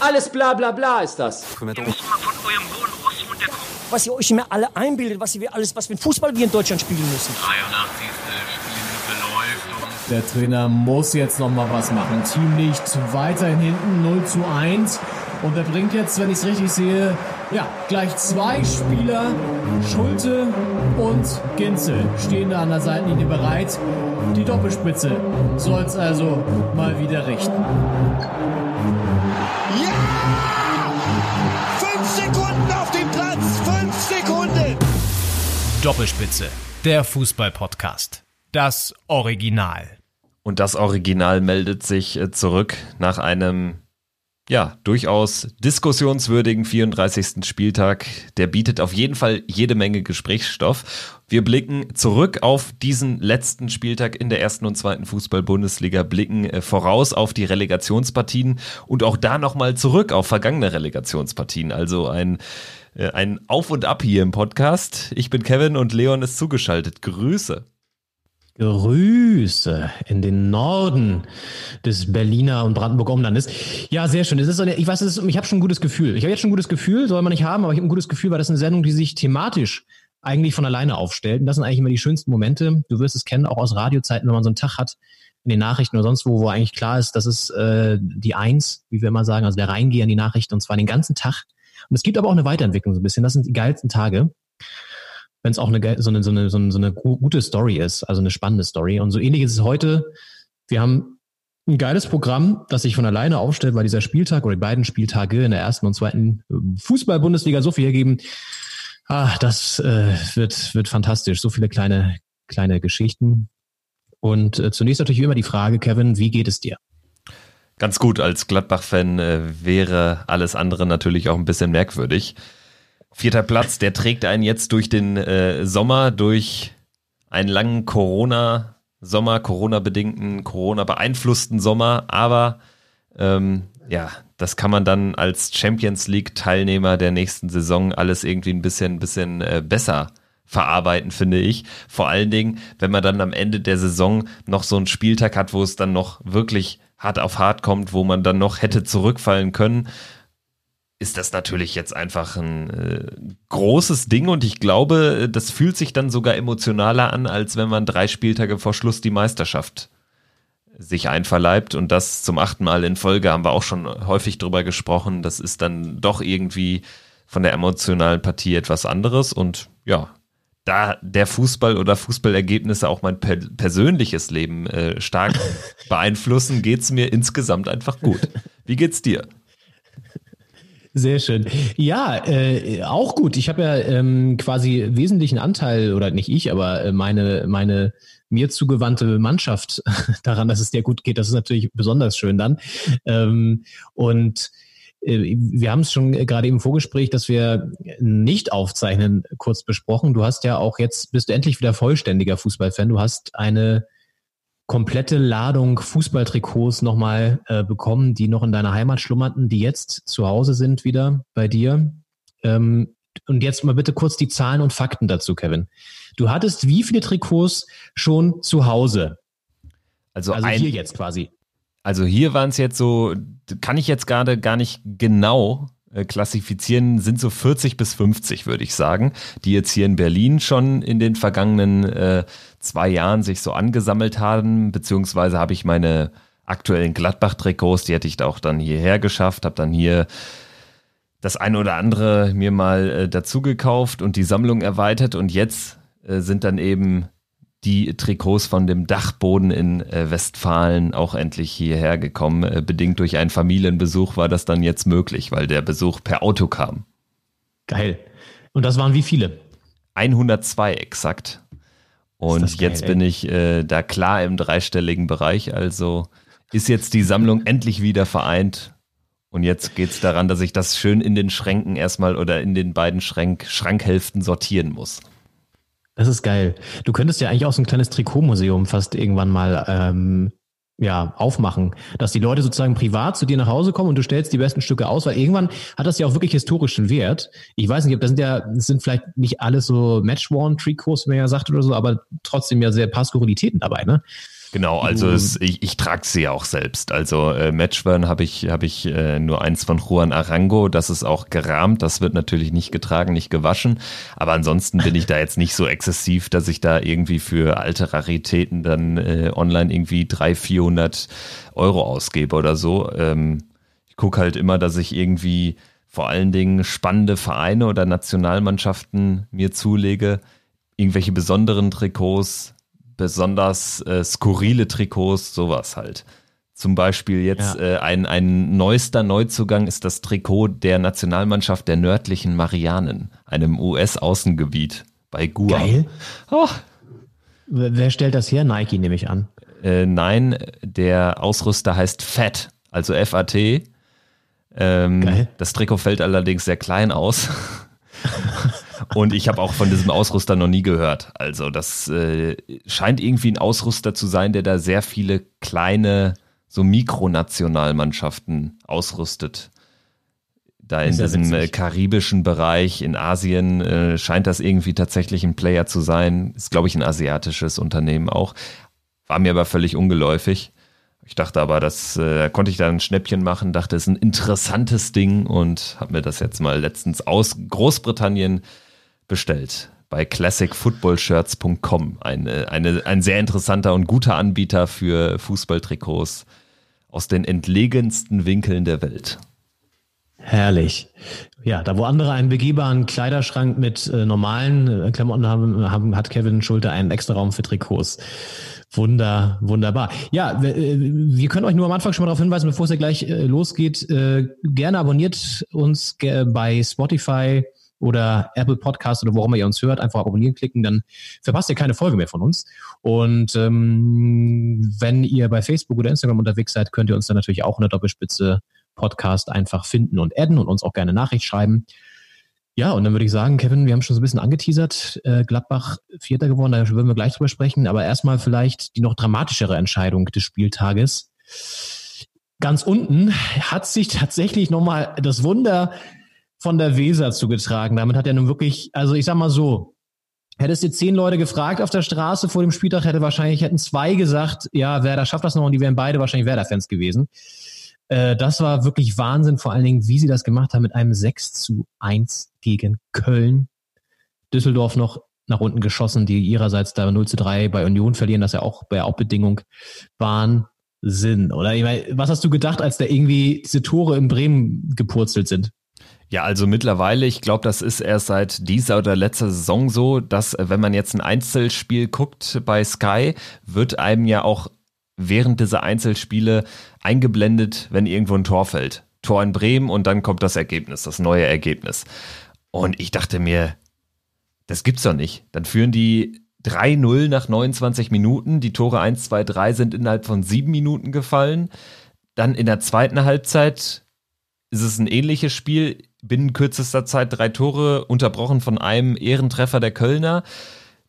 Alles bla bla bla ist das. Ihr müsst mal von eurem hohen Ross runterkommen. Was ihr euch immer alle einbildet, was ihr alles, was mit Fußball wir in Deutschland spielen müssen. 83. Spielminute läuft und Der Trainer muss jetzt noch mal was machen. Teamlicht weiterhin hinten 0 zu 1. Und er bringt jetzt, wenn ich es richtig sehe, ja, gleich zwei Spieler. Schulte und Ginzel stehen da an der Seitenlinie bereit. Die Doppelspitze soll es also mal wieder richten. Fünf Sekunden auf dem Platz. Fünf Sekunden. Doppelspitze, der Fußball-Podcast. Das Original. Und das Original meldet sich äh, zurück nach einem ja, durchaus diskussionswürdigen 34. Spieltag. Der bietet auf jeden Fall jede Menge Gesprächsstoff. Wir blicken zurück auf diesen letzten Spieltag in der ersten und zweiten Fußball-Bundesliga, blicken äh, voraus auf die Relegationspartien und auch da nochmal zurück auf vergangene Relegationspartien. Also ein, äh, ein Auf und Ab hier im Podcast. Ich bin Kevin und Leon ist zugeschaltet. Grüße. Grüße in den Norden des Berliner und Brandenburger Umlandes. Ja, sehr schön. Es ist eine, ich weiß, ist, ich habe schon ein gutes Gefühl. Ich habe jetzt schon ein gutes Gefühl, soll man nicht haben, aber ich habe ein gutes Gefühl, weil das eine Sendung, die sich thematisch eigentlich von alleine aufstellt. Und das sind eigentlich immer die schönsten Momente. Du wirst es kennen, auch aus Radiozeiten, wenn man so einen Tag hat in den Nachrichten oder sonst wo, wo eigentlich klar ist, das ist äh, die Eins, wie wir immer sagen, also der Reingeher in die Nachrichten und zwar den ganzen Tag. Und es gibt aber auch eine Weiterentwicklung so ein bisschen. Das sind die geilsten Tage wenn es auch eine, so, eine, so, eine, so eine so eine gu- gute Story ist, also eine spannende Story. Und so ähnlich ist es heute. Wir haben ein geiles Programm, das sich von alleine aufstellt, weil dieser Spieltag oder die beiden Spieltage in der ersten und zweiten äh, Fußball-Bundesliga so viel hergeben. Ah, das äh, wird, wird fantastisch. So viele kleine, kleine Geschichten. Und äh, zunächst natürlich immer die Frage, Kevin, wie geht es dir? Ganz gut, als Gladbach-Fan äh, wäre alles andere natürlich auch ein bisschen merkwürdig. Vierter Platz, der trägt einen jetzt durch den äh, Sommer, durch einen langen Corona-Sommer, Corona-bedingten, Corona-beeinflussten Sommer, aber ähm, ja, das kann man dann als Champions League-Teilnehmer der nächsten Saison alles irgendwie ein bisschen, bisschen äh, besser verarbeiten, finde ich. Vor allen Dingen, wenn man dann am Ende der Saison noch so einen Spieltag hat, wo es dann noch wirklich hart auf hart kommt, wo man dann noch hätte zurückfallen können, ist das natürlich jetzt einfach ein äh, großes Ding und ich glaube, das fühlt sich dann sogar emotionaler an, als wenn man drei Spieltage vor Schluss die Meisterschaft sich einverleibt und das zum achten Mal in Folge haben wir auch schon häufig drüber gesprochen. Das ist dann doch irgendwie von der emotionalen Partie etwas anderes und ja, da der Fußball oder Fußballergebnisse auch mein per persönliches Leben äh, stark beeinflussen, geht's mir insgesamt einfach gut. Wie geht's dir? Sehr schön. Ja, äh, auch gut. Ich habe ja ähm, quasi wesentlichen Anteil, oder nicht ich, aber äh, meine, meine mir zugewandte Mannschaft daran, dass es dir gut geht. Das ist natürlich besonders schön dann. Ähm, und äh, wir haben es schon gerade im Vorgespräch, dass wir nicht aufzeichnen, kurz besprochen. Du hast ja auch jetzt, bist du endlich wieder vollständiger Fußballfan. Du hast eine komplette Ladung Fußballtrikots nochmal äh, bekommen, die noch in deiner Heimat schlummerten, die jetzt zu Hause sind wieder bei dir. Ähm, und jetzt mal bitte kurz die Zahlen und Fakten dazu, Kevin. Du hattest wie viele Trikots schon zu Hause? Also, Also ein, hier jetzt quasi. Also hier waren es jetzt so, kann ich jetzt gerade gar nicht genau äh, klassifizieren, sind so 40 bis 50, würde ich sagen, die jetzt hier in Berlin schon in den vergangenen äh, zwei Jahren sich so angesammelt haben, beziehungsweise habe ich meine aktuellen Gladbach-Trikots, die hätte ich da auch dann hierher geschafft, habe dann hier das eine oder andere mir mal äh, dazu gekauft und die Sammlung erweitert und jetzt äh, sind dann eben die Trikots von dem Dachboden in äh, Westfalen auch endlich hierher gekommen. Äh, bedingt durch einen Familienbesuch war das dann jetzt möglich, weil der Besuch per Auto kam. Geil. Und das waren wie viele? 102 exakt. Und geil, jetzt ey. bin ich äh, da klar im dreistelligen Bereich. Also ist jetzt die Sammlung endlich wieder vereint. Und jetzt geht's daran, dass ich das schön in den Schränken erstmal oder in den beiden Schrank Schrankhälften sortieren muss. Das ist geil. Du könntest ja eigentlich auch so ein kleines Trikotmuseum fast irgendwann mal ähm, ja, aufmachen, dass die Leute sozusagen privat zu dir nach Hause kommen und du stellst die besten Stücke aus, weil irgendwann hat das ja auch wirklich historischen Wert. Ich weiß nicht, ob das sind ja, das sind vielleicht nicht alles so Match-Worn-Trikots, wie man ja sagt oder so, aber trotzdem ja sehr paar Skurrilitäten dabei, ne? Genau, also es, ich, ich trage sie ja auch selbst. Also äh, Matchburn habe ich, hab ich äh, nur eins von Juan Arango, das ist auch gerahmt, das wird natürlich nicht getragen, nicht gewaschen. Aber ansonsten bin ich da jetzt nicht so exzessiv, dass ich da irgendwie für alte Raritäten dann äh, online irgendwie 300, 400 Euro ausgebe oder so. Ähm, ich gucke halt immer, dass ich irgendwie vor allen Dingen spannende Vereine oder Nationalmannschaften mir zulege, irgendwelche besonderen Trikots, besonders äh, skurrile Trikots, sowas halt. Zum Beispiel jetzt Ja. äh, ein, ein neuester Neuzugang ist das Trikot der Nationalmannschaft der nördlichen Marianen, einem US-Außengebiet bei Guam. Geil. Oh, Wer stellt das her? Nike, nehme ich an. äh, nein, der Ausrüster heißt FAT, also F-A-T. Ähm, Geil. das Trikot fällt allerdings sehr klein aus. Und ich habe auch von diesem Ausrüster noch nie gehört. Also das äh, scheint irgendwie ein Ausrüster zu sein, der da sehr viele kleine, so Mikronationalmannschaften ausrüstet. Da in diesem äh, karibischen Bereich in Asien äh, scheint das irgendwie tatsächlich ein Player zu sein. Ist, glaube ich, ein asiatisches Unternehmen auch. War mir aber völlig ungeläufig. Ich dachte aber, das äh, konnte ich da ein Schnäppchen machen, dachte, es ist ein interessantes Ding und habe mir das jetzt mal letztens aus Großbritannien bestellt. Bei classicfootballshirts.com. Eine, eine, ein sehr interessanter und guter Anbieter für Fußballtrikots aus den entlegensten Winkeln der Welt. Herrlich. Ja, da wo andere einen begehbaren Kleiderschrank mit äh, normalen äh, Klamotten haben, haben, hat Kevin Schulte einen extra Raum für Trikots. Wunder, wunderbar. Ja, wir, äh, wir können euch nur am Anfang schon mal darauf hinweisen, bevor es ja gleich äh, losgeht, äh, gerne abonniert uns bei Spotify oder Apple Podcast oder wo ihr uns hört, einfach abonnieren klicken, dann verpasst ihr keine Folge mehr von uns. Und ähm, wenn ihr bei Facebook oder Instagram unterwegs seid, könnt ihr uns dann natürlich auch in der Doppelspitze Podcast einfach finden und adden und uns auch gerne Nachricht schreiben. Ja, und dann würde ich sagen, Kevin, wir haben schon so ein bisschen angeteasert, äh, Gladbach Vierter geworden, da würden wir gleich drüber sprechen, aber erstmal vielleicht die noch dramatischere Entscheidung des Spieltages. Ganz unten hat sich tatsächlich nochmal das Wunder von der Weser zugetragen. Damit hat er nun wirklich, also ich sag mal so, Hättest du zehn Leute gefragt auf der Straße vor dem Spieltag, hätte wahrscheinlich, hätten zwei gesagt, ja, Werder schafft das noch und die wären beide wahrscheinlich Werder-Fans gewesen. Äh, das war wirklich Wahnsinn, vor allen Dingen, wie sie das gemacht haben mit einem 6 zu 1 gegen Köln. Düsseldorf noch nach unten geschossen, die ihrerseits da 0 zu 3 bei Union verlieren, das ja auch bei auch Bedingung Wahnsinn. Oder ich meine, was hast du gedacht, als da irgendwie diese Tore in Bremen gepurzelt sind? Ja, also mittlerweile, ich glaube, das ist erst seit dieser oder letzter Saison so, dass äh, wenn man jetzt ein Einzelspiel guckt bei Sky, wird einem ja auch während dieser Einzelspiele eingeblendet, wenn irgendwo ein Tor fällt. Tor in Bremen und dann kommt das Ergebnis, das neue Ergebnis. Und ich dachte mir, das gibt's doch nicht. Dann führen die 3-0 nach 29 Minuten. Die Tore 1, 2, 3 sind innerhalb von sieben Minuten gefallen. Dann in der zweiten Halbzeit ist es ein ähnliches Spiel. Binnen kürzester Zeit drei Tore, unterbrochen von einem Ehrentreffer der Kölner.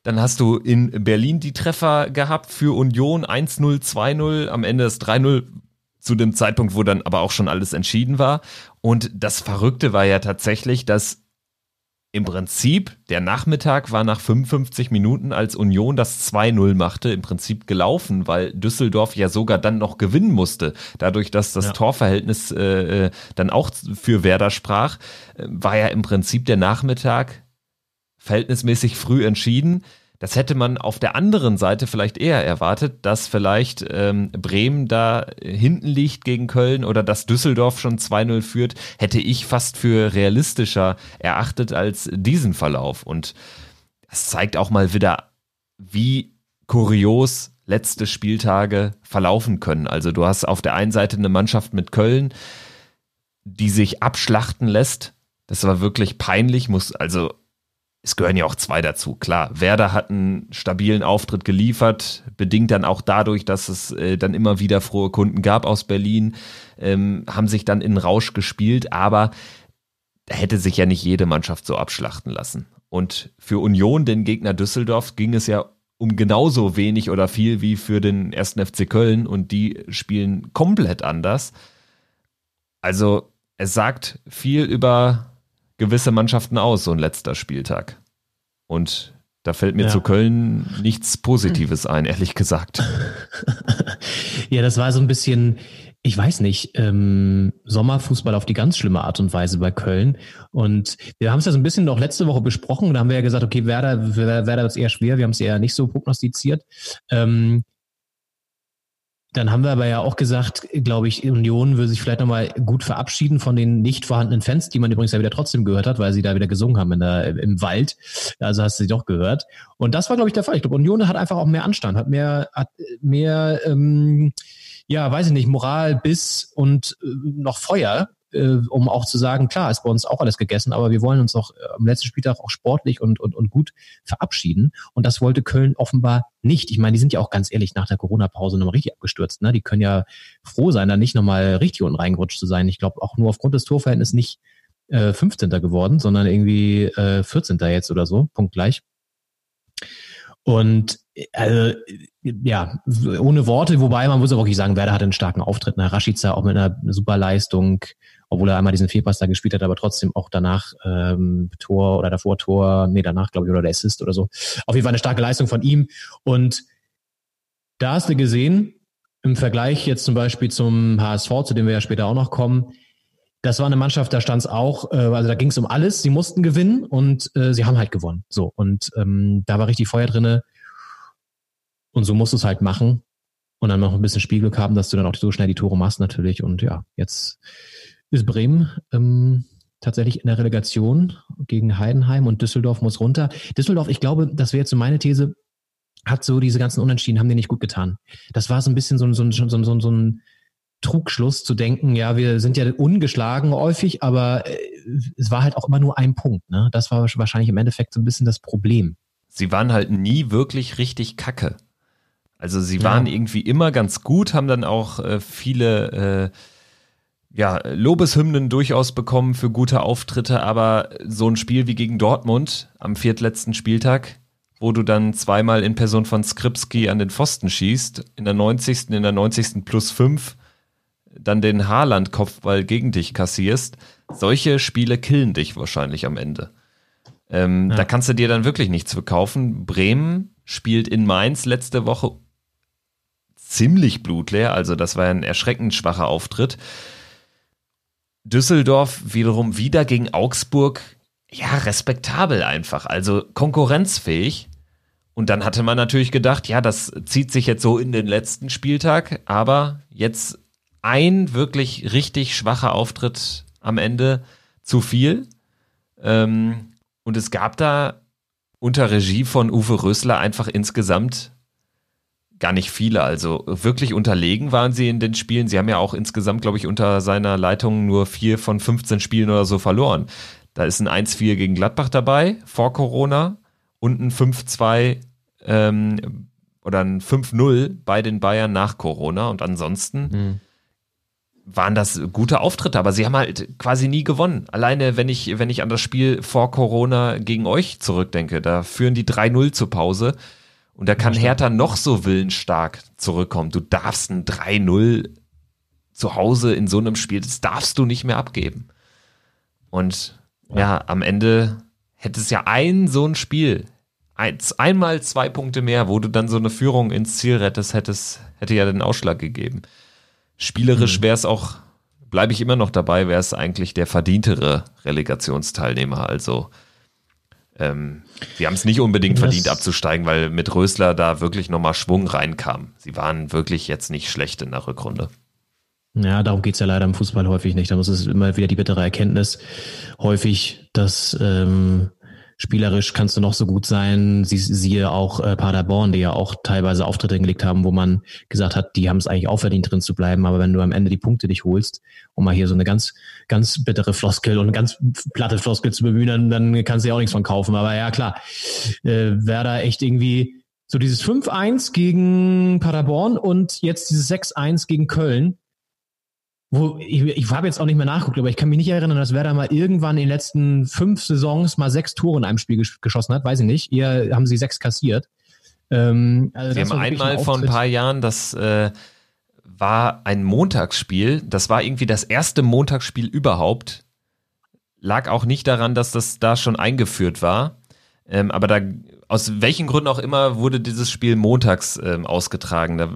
Dann hast du in Berlin die Treffer gehabt für Union 1-0, 2-0, am Ende das 3-0 zu dem Zeitpunkt, wo dann aber auch schon alles entschieden war. Und das Verrückte war ja tatsächlich, dass im Prinzip der Nachmittag war nach 55 Minuten, als Union das 2-0 machte, im Prinzip gelaufen, weil Düsseldorf ja sogar dann noch gewinnen musste. Dadurch, dass das Ja. Torverhältnis äh, äh, dann auch für Werder sprach, äh, war ja im Prinzip der Nachmittag verhältnismäßig früh entschieden. Das hätte man auf der anderen Seite vielleicht eher erwartet, dass vielleicht ähm, Bremen da hinten liegt gegen Köln oder dass Düsseldorf schon 2-0 führt, hätte ich fast für realistischer erachtet als diesen Verlauf. Und das zeigt auch mal wieder, wie kurios letzte Spieltage verlaufen können. Also du hast auf der einen Seite eine Mannschaft mit Köln, die sich abschlachten lässt. Das war wirklich peinlich, muss also es gehören ja auch zwei dazu. Klar, Werder hat einen stabilen Auftritt geliefert, bedingt dann auch dadurch, dass es äh, dann immer wieder frohe Kunden gab aus Berlin, ähm, haben sich dann in Rausch gespielt, aber hätte sich ja nicht jede Mannschaft so abschlachten lassen. Und für Union, den Gegner Düsseldorf, ging es ja um genauso wenig oder viel wie für den ersten FC Köln und die spielen komplett anders. Also es sagt viel über gewisse Mannschaften aus, so ein letzter Spieltag. Und Da fällt mir Ja. zu Köln nichts Positives ein, ehrlich gesagt. Ja, das war so ein bisschen, ich weiß nicht, ähm, Sommerfußball auf die ganz schlimme Art und Weise bei Köln. Und wir haben es ja so ein bisschen noch letzte Woche besprochen. Da haben wir ja gesagt, okay, Werder, Werder Werder wird es eher schwer. Wir haben es eher nicht so prognostiziert. Ähm, dann haben wir aber ja auch gesagt, glaube ich, Union will sich vielleicht nochmal gut verabschieden von den nicht vorhandenen Fans, die man übrigens ja wieder trotzdem gehört hat, weil sie da wieder gesungen haben in der, im Wald. Also hast du sie doch gehört. Und das war, glaube ich, der Fall. Ich glaube, Union hat einfach auch mehr Anstand, hat mehr, hat mehr, ähm, ja, weiß ich nicht, Moral, Biss und äh, noch Feuer, äh, um auch zu sagen, klar, ist bei uns auch alles gegessen, aber wir wollen uns noch äh, am letzten Spieltag auch sportlich und, und, und gut verabschieden. Und das wollte Köln offenbar nicht. Ich meine, die sind ja auch ganz ehrlich nach der Corona-Pause nochmal richtig abgestürzt. Ne? Die können ja froh sein, da nicht nochmal richtig unten reingerutscht zu sein. Ich glaube auch nur aufgrund des Torverhältnisses nicht äh, 15. geworden, sondern irgendwie äh, 14. jetzt oder so, punktgleich. Und also, ja, ohne Worte, wobei man muss auch wirklich sagen, Werder hatte einen starken Auftritt. Ne? Rashica auch mit einer super Leistung, obwohl er einmal diesen Fehlpass da gespielt hat, aber trotzdem auch danach ähm, Tor oder davor Tor, nee, danach glaube ich, oder der Assist oder so. Auf jeden Fall eine starke Leistung von ihm. Und da hast du gesehen, im Vergleich jetzt zum Beispiel zum HSV, zu dem wir ja später auch noch kommen, das war eine Mannschaft, da stand es auch, äh, also da ging es um alles, sie mussten gewinnen und äh, sie haben halt gewonnen. So, und ähm, da war richtig Feuer drinne. Und so musst du es halt machen. Und dann noch ein bisschen Spielglück haben, dass du dann auch so schnell die Tore machst natürlich. Und ja, jetzt ist Bremen ähm, tatsächlich in der Relegation gegen Heidenheim und Düsseldorf muss runter. Düsseldorf, ich glaube, das wäre jetzt so meine These, hat so diese ganzen Unentschieden, haben dir nicht gut getan. Das war so ein bisschen so, ein- so, ein- so, ein- so, ein- so ein Trugschluss zu denken, ja, wir sind ja ungeschlagen häufig, aber äh, es war halt auch immer nur ein Punkt. Ne? Das war wahrscheinlich im Endeffekt so ein bisschen das Problem. Sie waren halt nie wirklich richtig kacke. Also sie waren Ja. irgendwie immer ganz gut, haben dann auch äh, viele äh, ja, Lobeshymnen durchaus bekommen für gute Auftritte, aber so ein Spiel wie gegen Dortmund am viertletzten Spieltag, wo du dann zweimal in Person von Skripski an den Pfosten schießt, in der 90., in der 90. plus 5, dann den Haaland-Kopfball gegen dich kassierst, solche Spiele killen dich wahrscheinlich am Ende. Ähm, Ja. Da kannst du dir dann wirklich nichts verkaufen. Bremen spielt in Mainz letzte Woche ziemlich blutleer, also das war ein erschreckend schwacher Auftritt. Düsseldorf wiederum wieder gegen Augsburg, ja, respektabel einfach, also konkurrenzfähig. Und dann hatte man natürlich gedacht, ja, das zieht sich jetzt so in den letzten Spieltag, aber jetzt ein wirklich richtig schwacher Auftritt am Ende zu viel. Ähm, und es gab da unter Regie von Uwe Rösler einfach insgesamt gar nicht viele. Also wirklich unterlegen waren sie in den Spielen. Sie haben ja auch insgesamt, glaube ich, unter seiner Leitung nur vier von 15 Spielen oder so verloren. Da ist ein 1-4 gegen Gladbach dabei, vor Corona, und ein 5-2 ähm, oder ein 5-0 bei den Bayern nach Corona. Und ansonsten waren das gute Auftritte, aber sie haben halt quasi nie gewonnen. Alleine, wenn ich, wenn ich an das Spiel vor Corona gegen euch zurückdenke, da führen die 3-0 zur Pause und da kann Hertha noch so willensstark zurückkommen. Du darfst ein 3-0 zu Hause in so einem Spiel, das darfst du nicht mehr abgeben. Und ja, am Ende hätte es ja ein so ein Spiel, eins, einmal zwei Punkte mehr, wo du dann so eine Führung ins Ziel rettest, hättest, hätte ja den Ausschlag gegeben. Spielerisch wäre es auch, bleibe ich immer noch dabei, wäre es eigentlich der verdientere Relegationsteilnehmer. Also ähm, sie haben es nicht unbedingt Das- verdient abzusteigen, weil mit Rösler da wirklich nochmal Schwung reinkam. Sie waren wirklich jetzt nicht schlecht in der Rückrunde. Ja, darum geht's ja leider im Fußball häufig nicht. Da muss es immer wieder die bittere Erkenntnis. Häufig, dass ähm, spielerisch kannst du noch so gut sein. Sie, siehe auch äh, Paderborn, die ja auch teilweise Auftritte hingelegt haben, wo man gesagt hat, die haben es eigentlich auch verdient, drin zu bleiben. Aber wenn du am Ende die Punkte nicht holst, um mal hier so eine ganz, ganz bittere Floskel und ganz platte Floskel zu bemühen, dann, dann kannst du ja auch nichts von kaufen. Aber ja, klar, äh, Werder echt irgendwie so dieses 5-1 gegen Paderborn und jetzt dieses 6-1 gegen Köln wo ich, ich habe jetzt auch nicht mehr nachgeguckt, aber ich kann mich nicht erinnern, dass Werder mal irgendwann in den letzten fünf Saisons mal sechs Tore in einem Spiel gesch geschossen hat. Weiß ich nicht. Eher haben sie sechs kassiert. Ähm, also das haben einmal vor ein paar Jahren, das äh, war ein Montagsspiel. Das war irgendwie das erste Montagsspiel überhaupt. Lag auch nicht daran, dass das da schon eingeführt war. Ähm, aber da aus welchen Gründen auch immer wurde dieses Spiel montags ähm, ausgetragen. Da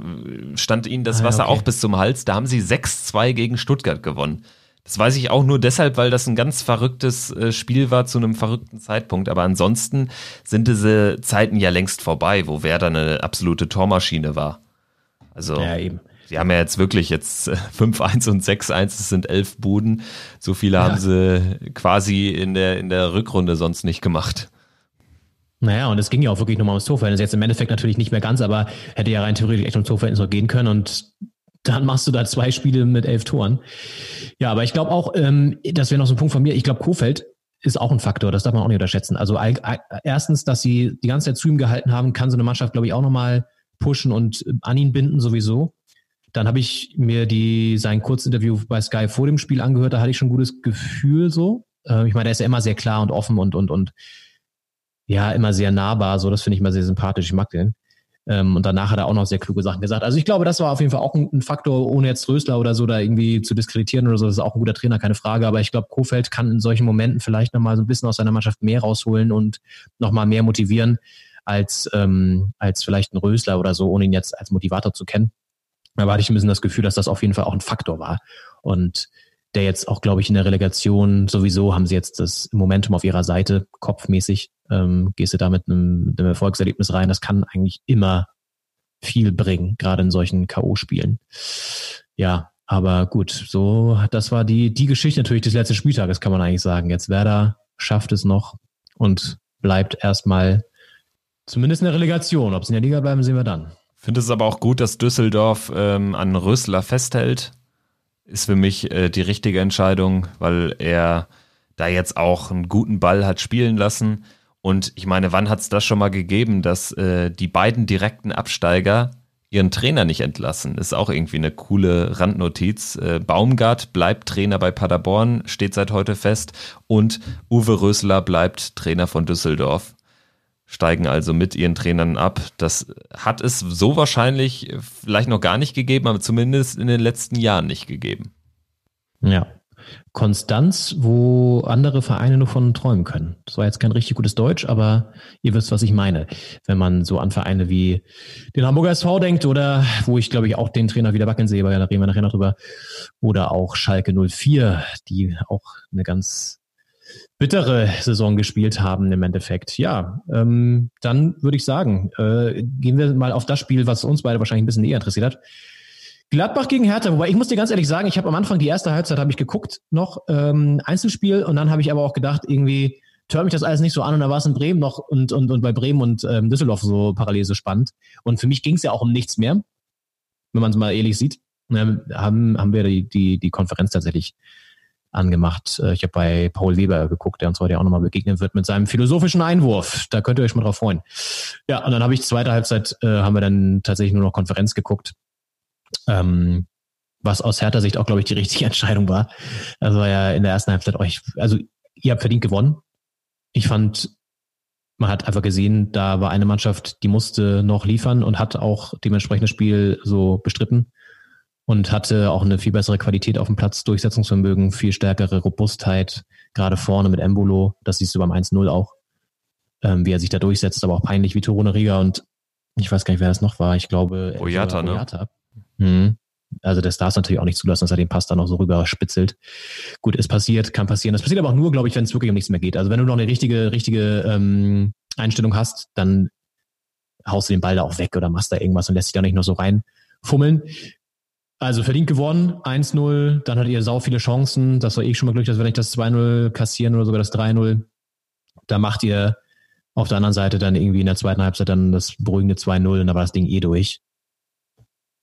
stand ihnen das Ah, ja, Wasser okay. auch bis zum Hals. Da haben sie 6-2 gegen Stuttgart gewonnen. Das weiß ich auch nur deshalb, weil das ein ganz verrücktes äh, Spiel war zu einem verrückten Zeitpunkt. Aber ansonsten sind diese Zeiten ja längst vorbei, wo Werder eine absolute Tormaschine war. Also Ja, eben. Sie haben ja jetzt wirklich jetzt äh, 5-1 und 6-1, das sind elf Buden. So viele haben sie quasi in der, in der Rückrunde sonst nicht gemacht. Naja, und es ging ja auch wirklich nochmal ums Torverhältnis. Jetzt im Endeffekt natürlich nicht mehr ganz, aber hätte ja rein theoretisch echt ums Torverhältnis noch gehen können und dann machst du da zwei Spiele mit elf Toren. Ja, aber ich glaube auch, ähm, das wäre noch so ein Punkt von mir. Ich glaube, Kofeld ist auch ein Faktor, das darf man auch nicht unterschätzen. Also erstens, dass sie die ganze Zeit zu ihm gehalten haben, kann so eine Mannschaft, glaube ich, auch nochmal pushen und äh, an ihn binden sowieso. Dann habe ich mir die sein Kurzinterview bei Sky vor dem Spiel angehört, da hatte ich schon ein gutes Gefühl so. Äh, ich meine, er ist ja immer sehr klar und offen und und und ja, immer sehr nahbar, so, das finde ich immer sehr sympathisch, ich mag den. Ähm, und danach hat er auch noch sehr kluge Sachen gesagt. Also ich glaube, das war auf jeden Fall auch ein, ein Faktor, ohne jetzt Rösler oder so da irgendwie zu diskreditieren oder so. Das ist auch ein guter Trainer, keine Frage. Aber ich glaube, Kofeld kann in solchen Momenten vielleicht nochmal so ein bisschen aus seiner Mannschaft mehr rausholen und nochmal mehr motivieren als, ähm, als vielleicht ein Rösler oder so, ohne ihn jetzt als Motivator zu kennen. Aber hatte ich ein bisschen das Gefühl, dass das auf jeden Fall auch ein Faktor war. Und der jetzt auch, glaube ich, in der Relegation sowieso haben sie jetzt das Momentum auf ihrer Seite, kopfmäßig. Ähm, gehst du da mit einem, mit einem Erfolgserlebnis rein. Das kann eigentlich immer viel bringen, gerade in solchen K.O.-Spielen. Ja, aber gut, so, das war die, die Geschichte natürlich des letzten Spieltages, kann man eigentlich sagen. Jetzt Werder schafft es noch und bleibt erstmal zumindest in der Relegation. Ob sie in der Liga bleiben, sehen wir dann. Finde es aber auch gut, dass Düsseldorf ähm, an Rösler festhält. Ist für mich äh, die richtige Entscheidung, weil er da jetzt auch einen guten Ball hat spielen lassen. Und ich meine, wann hat es das schon mal gegeben, dass äh, die beiden direkten Absteiger ihren Trainer nicht entlassen? Ist auch irgendwie eine coole Randnotiz. Äh, Baumgart bleibt Trainer bei Paderborn, steht seit heute fest. Und Uwe Rösler bleibt Trainer von Düsseldorf steigen also mit ihren Trainern ab. Das hat es so wahrscheinlich vielleicht noch gar nicht gegeben, aber zumindest in den letzten Jahren nicht gegeben. Ja. Konstanz, wo andere Vereine nur von träumen können. Das war jetzt kein richtig gutes Deutsch, aber ihr wisst, was ich meine. Wenn man so an Vereine wie den Hamburger SV denkt oder wo ich glaube ich auch den Trainer wieder wackeln sehe, weil da reden wir nachher noch drüber, oder auch Schalke 04, die auch eine ganz bittere Saison gespielt haben im Endeffekt. Ja, ähm, dann würde ich sagen, äh, gehen wir mal auf das Spiel, was uns beide wahrscheinlich ein bisschen näher interessiert hat. Gladbach gegen Hertha, wobei ich muss dir ganz ehrlich sagen, ich habe am Anfang die erste Halbzeit habe ich geguckt, noch ähm, Einzelspiel und dann habe ich aber auch gedacht, irgendwie hört mich das alles nicht so an und da war es in Bremen noch und, und, und bei Bremen und ähm, Düsseldorf so parallel so spannend. Und für mich ging es ja auch um nichts mehr, wenn man es mal ehrlich sieht. Ähm, haben, haben wir die, die, die Konferenz tatsächlich angemacht. Äh, Ich habe bei Paul Weber geguckt, der uns heute auch nochmal begegnen wird mit seinem philosophischen Einwurf. Da könnt ihr euch mal drauf freuen. Ja, und dann habe ich zweite Halbzeit, äh, haben wir dann tatsächlich nur noch Konferenz geguckt. Ähm, was aus härter Sicht auch, glaube ich, die richtige Entscheidung war. Also war ja in der ersten Halbzeit euch, also ihr habt verdient gewonnen. Ich fand, man hat einfach gesehen, da war eine Mannschaft, die musste noch liefern und hat auch dementsprechend das Spiel so bestritten und hatte auch eine viel bessere Qualität auf dem Platz, Durchsetzungsvermögen, viel stärkere Robustheit, gerade vorne mit Embolo, das siehst du beim 1-0 auch, ähm, wie er sich da durchsetzt, aber auch peinlich wie Torone Riga und ich weiß gar nicht, wer das noch war, ich glaube Boyata, ne? Boyata. Mhm. Also das darf es natürlich auch nicht zulassen, dass er den Pass dann noch so rüber spitzelt. Gut, es passiert, kann passieren. Das passiert aber auch nur, glaube ich, wenn es wirklich um nichts mehr geht. Also wenn du noch eine richtige, richtige ähm, Einstellung hast, dann haust du den Ball da auch weg oder machst da irgendwas und lässt sich da nicht nur so reinfummeln. Also verdient gewonnen, 1-0, dann hattet ihr sau viele Chancen. Das war eh schon mal glücklich, dass wir nicht das 2-0 kassieren oder sogar das 3-0. Da macht ihr auf der anderen Seite dann irgendwie in der zweiten Halbzeit dann das beruhigende 2-0 und da war das Ding eh durch.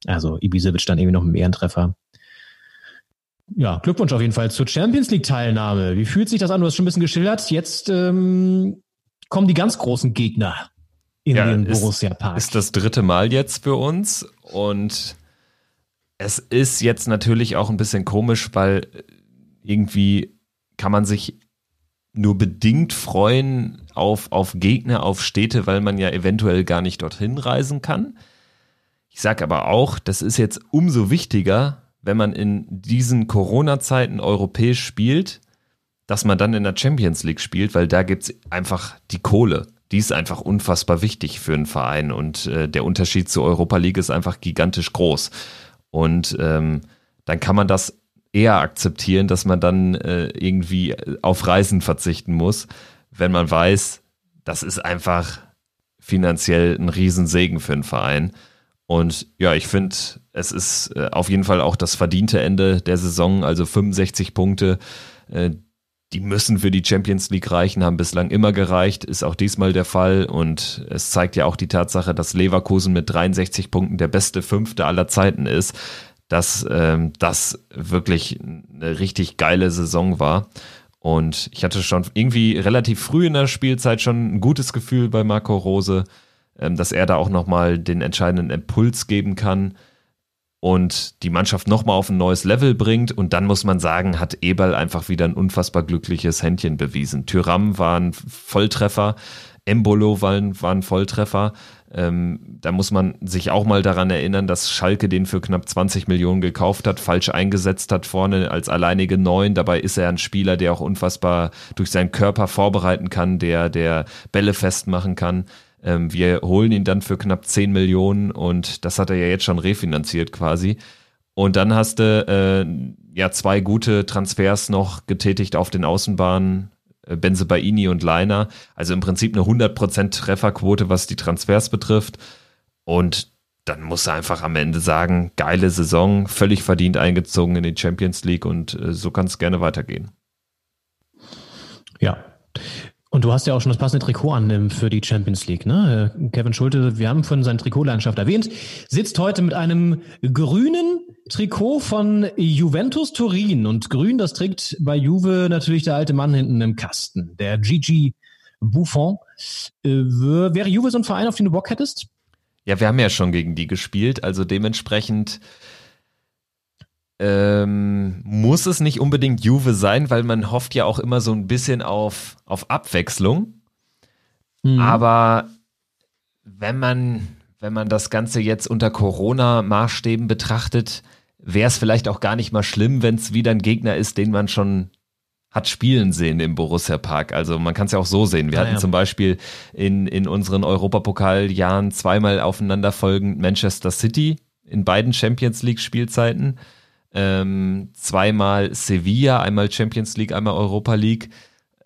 Also Ibisevic dann irgendwie noch mit Ehrentreffer. Ja, Glückwunsch auf jeden Fall zur Champions League Teilnahme. Wie fühlt sich das an? Du hast schon ein bisschen geschildert. Jetzt ähm, kommen die ganz großen Gegner in Ja, den Borussia Park. Ist das dritte Mal jetzt für uns und es ist jetzt natürlich auch ein bisschen komisch, weil irgendwie kann man sich nur bedingt freuen auf, auf Gegner, auf Städte, weil man ja eventuell gar nicht dorthin reisen kann. Ich sage aber auch, das ist jetzt umso wichtiger, wenn man in diesen Corona-Zeiten europäisch spielt, dass man dann in der Champions League spielt, weil da gibt's einfach die Kohle. die ist einfach unfassbar wichtig für einen Verein und äh, der Unterschied zur Europa League ist einfach gigantisch groß. Und ähm, dann kann man das eher akzeptieren, dass man dann äh, irgendwie auf Reisen verzichten muss, wenn man weiß, das ist einfach finanziell ein Riesensegen für einen Verein. Und ja, ich finde, es ist äh, auf jeden Fall auch das verdiente Ende der Saison, also 65 Punkte. Äh, die müssen für die Champions League reichen, haben bislang immer gereicht, ist auch diesmal der Fall. Und es zeigt ja auch die Tatsache, dass Leverkusen mit 63 Punkten der beste Fünfte aller Zeiten ist, dass ähm, das wirklich eine richtig geile Saison war. Und ich hatte schon irgendwie relativ früh in der Spielzeit schon ein gutes Gefühl bei Marco Rose, ähm, dass er da auch nochmal den entscheidenden Impuls geben kann und die Mannschaft nochmal auf ein neues Level bringt. Und dann muss man sagen, hat Eberl einfach wieder ein unfassbar glückliches Händchen bewiesen. Tyram war ein Volltreffer, Embolo war ein, war ein Volltreffer. Ähm, da muss man sich auch mal daran erinnern, dass Schalke den für knapp 20 Millionen gekauft hat, falsch eingesetzt hat vorne als alleinige Neun. Dabei ist er ein Spieler, der auch unfassbar durch seinen Körper vorbereiten kann, der, der Bälle festmachen kann. Ähm, wir holen ihn dann für knapp 10 Millionen und das hat er ja jetzt schon refinanziert quasi. Und dann hast du äh, ja zwei gute Transfers noch getätigt auf den Außenbahnen, äh, Benzebaini und Leiner. Also im Prinzip eine 100% Trefferquote, was die Transfers betrifft. Und dann muss er einfach am Ende sagen, geile Saison, völlig verdient eingezogen in die Champions League und äh, so kann es gerne weitergehen. Ja. Und du hast ja auch schon das passende Trikot an ähm, für die Champions League, ne? Äh, Kevin Schulte, wir haben von seiner Trikotlandschaft erwähnt, sitzt heute mit einem grünen Trikot von Juventus Turin. Und grün, das trägt bei Juve natürlich der alte Mann hinten im Kasten, der Gigi Buffon. Äh, wäre Juve so ein Verein, auf den du Bock hättest? Ja, wir haben ja schon gegen die gespielt, also dementsprechend ähm, muss es nicht unbedingt Juve sein, weil man hofft ja auch immer so ein bisschen auf, auf Abwechslung. Mhm. Aber wenn man, wenn man das Ganze jetzt unter Corona-Maßstäben betrachtet, wäre es vielleicht auch gar nicht mal schlimm, wenn es wieder ein Gegner ist, den man schon hat spielen sehen im Borussia Park. Also man kann es ja auch so sehen. Wir ja, hatten ja. zum Beispiel in, in unseren Europapokaljahren zweimal aufeinanderfolgend Manchester City in beiden Champions League Spielzeiten ähm, zweimal Sevilla, einmal Champions League, einmal Europa League.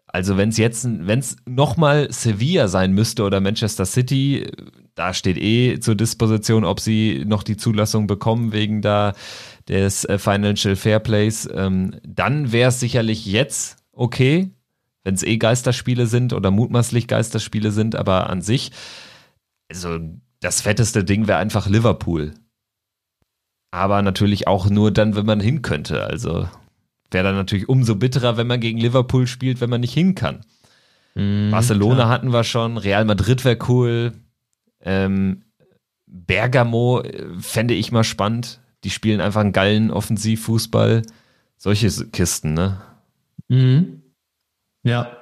Also wenn es jetzt, wenn es nochmal Sevilla sein müsste oder Manchester City, da steht eh zur Disposition, ob sie noch die Zulassung bekommen wegen da des äh, Financial Fairplays. Ähm, dann wäre es sicherlich jetzt okay, wenn es eh Geisterspiele sind oder mutmaßlich Geisterspiele sind, aber an sich, also das fetteste Ding wäre einfach Liverpool aber natürlich auch nur dann, wenn man hin könnte. Also wäre dann natürlich umso bitterer, wenn man gegen Liverpool spielt, wenn man nicht hin kann. Mm, Barcelona klar. hatten wir schon, Real Madrid wäre cool. Ähm, Bergamo äh, fände ich mal spannend. Die spielen einfach einen geilen Offensivfußball. Solche Kisten, ne? Mhm. Ja.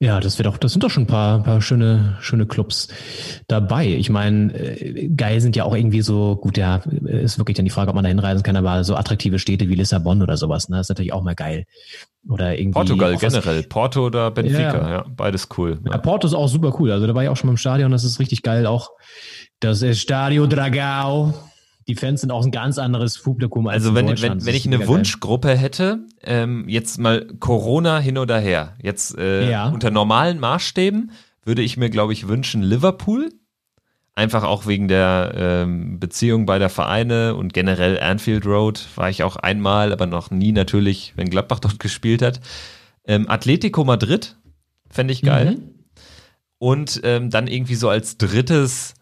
Ja, das wird doch, das sind doch schon ein paar, paar schöne, schöne Clubs dabei. Ich meine, äh, geil sind ja auch irgendwie so, gut, ja, ist wirklich dann die Frage, ob man da hinreisen kann, aber so attraktive Städte wie Lissabon oder sowas, ne, ist natürlich auch mal geil. Oder irgendwie. Portugal generell, Porto oder Benfica, ja, ja beides cool. Ja. ja. Porto ist auch super cool. Also da war ich auch schon mal im Stadion, das ist richtig geil. Auch das Estadio Dragao die Fans sind auch ein ganz anderes Publikum als Also wenn, wenn, wenn ich eine Wunschgruppe hätte, ähm, jetzt mal Corona hin oder her, jetzt äh, ja. unter normalen Maßstäben würde ich mir, glaube ich, wünschen Liverpool. Einfach auch wegen der ähm, Beziehung beider Vereine und generell Anfield Road war ich auch einmal, aber noch nie natürlich, wenn Gladbach dort gespielt hat. Ähm, Atletico Madrid fände ich geil. Mhm. Und ähm, dann irgendwie so als drittes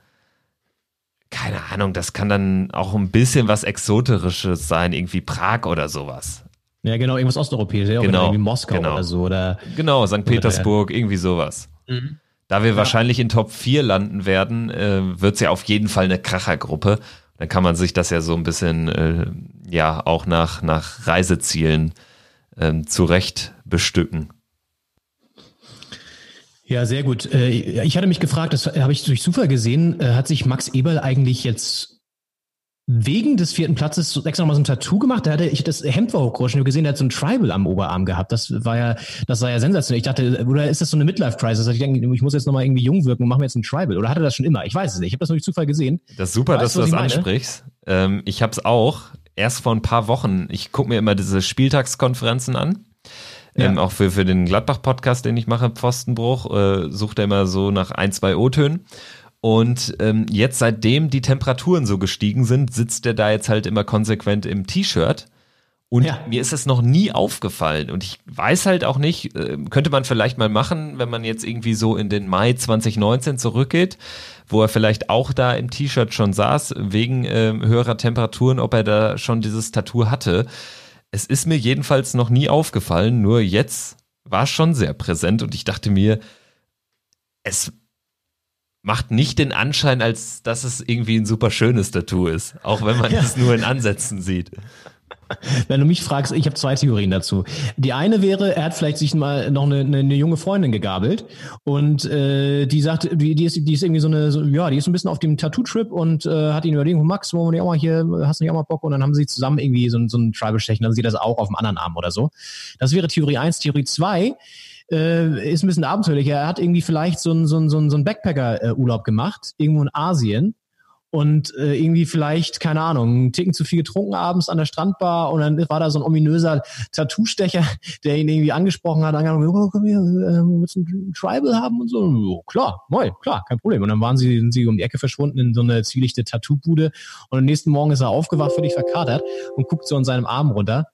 keine Ahnung, das kann dann auch ein bisschen was Exoterisches sein, irgendwie Prag oder sowas. Ja, genau, irgendwas Osteuropäisches, genau, irgendwie Moskau genau. oder so. Oder, genau, St. Petersburg, oder, irgendwie sowas. Mhm. Da wir ja. wahrscheinlich in Top 4 landen werden, äh, wird es ja auf jeden Fall eine Krachergruppe. Dann kann man sich das ja so ein bisschen, äh, ja, auch nach, nach Reisezielen äh, zurecht bestücken. Ja, sehr gut. Äh, ich hatte mich gefragt, das habe ich durch Zufall gesehen, äh, hat sich Max Eberl eigentlich jetzt wegen des vierten Platzes extra nochmal so ein Tattoo gemacht. Da hatte ich das Hemd war hochgerutscht und gesehen, der hat so ein Tribal am Oberarm gehabt. Das war ja, das war ja sensationell. Ich dachte, oder ist das so eine Midlife-Crisis? Ich denke, ich muss jetzt nochmal irgendwie jung wirken und machen wir jetzt ein Tribal. Oder hatte das schon immer? Ich weiß es nicht. Ich habe das nur durch Zufall gesehen. Das ist super, Weißt dass du, das ansprichst. Ähm, ich habe es auch erst vor ein paar Wochen. Ich gucke mir immer diese Spieltagskonferenzen an. Ähm, Ja. auch für, für den Gladbach-Podcast, den ich mache, Pfostenbruch, äh, sucht er immer so nach ein, zwei O-Tönen. Und ähm, jetzt, seitdem die Temperaturen so gestiegen sind, sitzt er da jetzt halt immer konsequent im T-Shirt. Und Ja. mir ist es noch nie aufgefallen. Und ich weiß halt auch nicht, äh, könnte man vielleicht mal machen, wenn man jetzt irgendwie so in den Mai 2019 zurückgeht, wo er vielleicht auch da im T-Shirt schon saß, wegen ähm, höherer Temperaturen, ob er da schon dieses Tattoo hatte. Es ist mir jedenfalls noch nie aufgefallen, nur jetzt war es schon sehr präsent und ich dachte mir, es macht nicht den Anschein, als dass es irgendwie ein super schönes Tattoo ist, auch wenn man es nur in Ansätzen sieht. Wenn du mich fragst, ich habe zwei Theorien dazu. Die eine wäre, er hat vielleicht sich mal noch eine, eine, eine junge Freundin gegabelt und äh, die sagt, die, die, ist, die ist irgendwie so eine, so, ja, die ist ein bisschen auf dem Tattoo-Trip und äh, hat ihn überlegt, Max, wollen wir nicht auch mal hier, hast du nicht auch mal Bock? Und dann haben sie zusammen irgendwie so, ein- so ein Tribal stechen, dann sieht das auch auf dem anderen Arm oder so. Das wäre Theorie eins. Theorie zwei äh, ist ein bisschen abenteuerlicher. Er hat irgendwie vielleicht so einen so einen- so einen Backpacker-Urlaub gemacht, irgendwo in Asien und äh, irgendwie vielleicht, keine Ahnung, einen Ticken zu viel getrunken abends an der Strandbar und dann war da so ein ominöser Tattoo-Stecher, der ihn irgendwie angesprochen hat, angefangen, oh, komm hier, äh, willst du ein Tribal haben und so. Jo, klar, moin, klar, kein Problem. Und dann waren sie, sind sie um die Ecke verschwunden in so eine zwielichte Tattoo-Bude und am nächsten Morgen ist er aufgewacht, völlig verkatert und guckt so an seinem Arm runter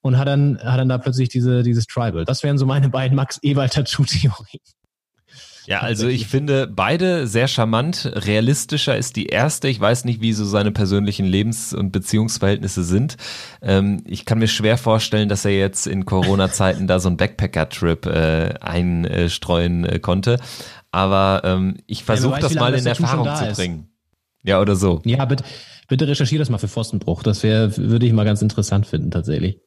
und hat dann, hat dann da plötzlich diese, dieses Tribal. Das wären so meine beiden Max Ewald-Tattoo-Theorien. Ja, also ich finde beide sehr charmant. Realistischer ist die erste. Ich weiß nicht, wie so seine persönlichen Lebens- und Beziehungsverhältnisse sind. Ähm, ich kann mir schwer vorstellen, dass er jetzt in Corona-Zeiten da so einen Backpacker-Trip äh, einstreuen äh, konnte. Aber ähm, ich versuche weiß, das mal in Erfahrung da zu ist. bringen. Ja, oder so. Ja, bitte, bitte recherchier das mal für Pfostenbruch. Das wäre, würde ich mal ganz interessant finden, tatsächlich.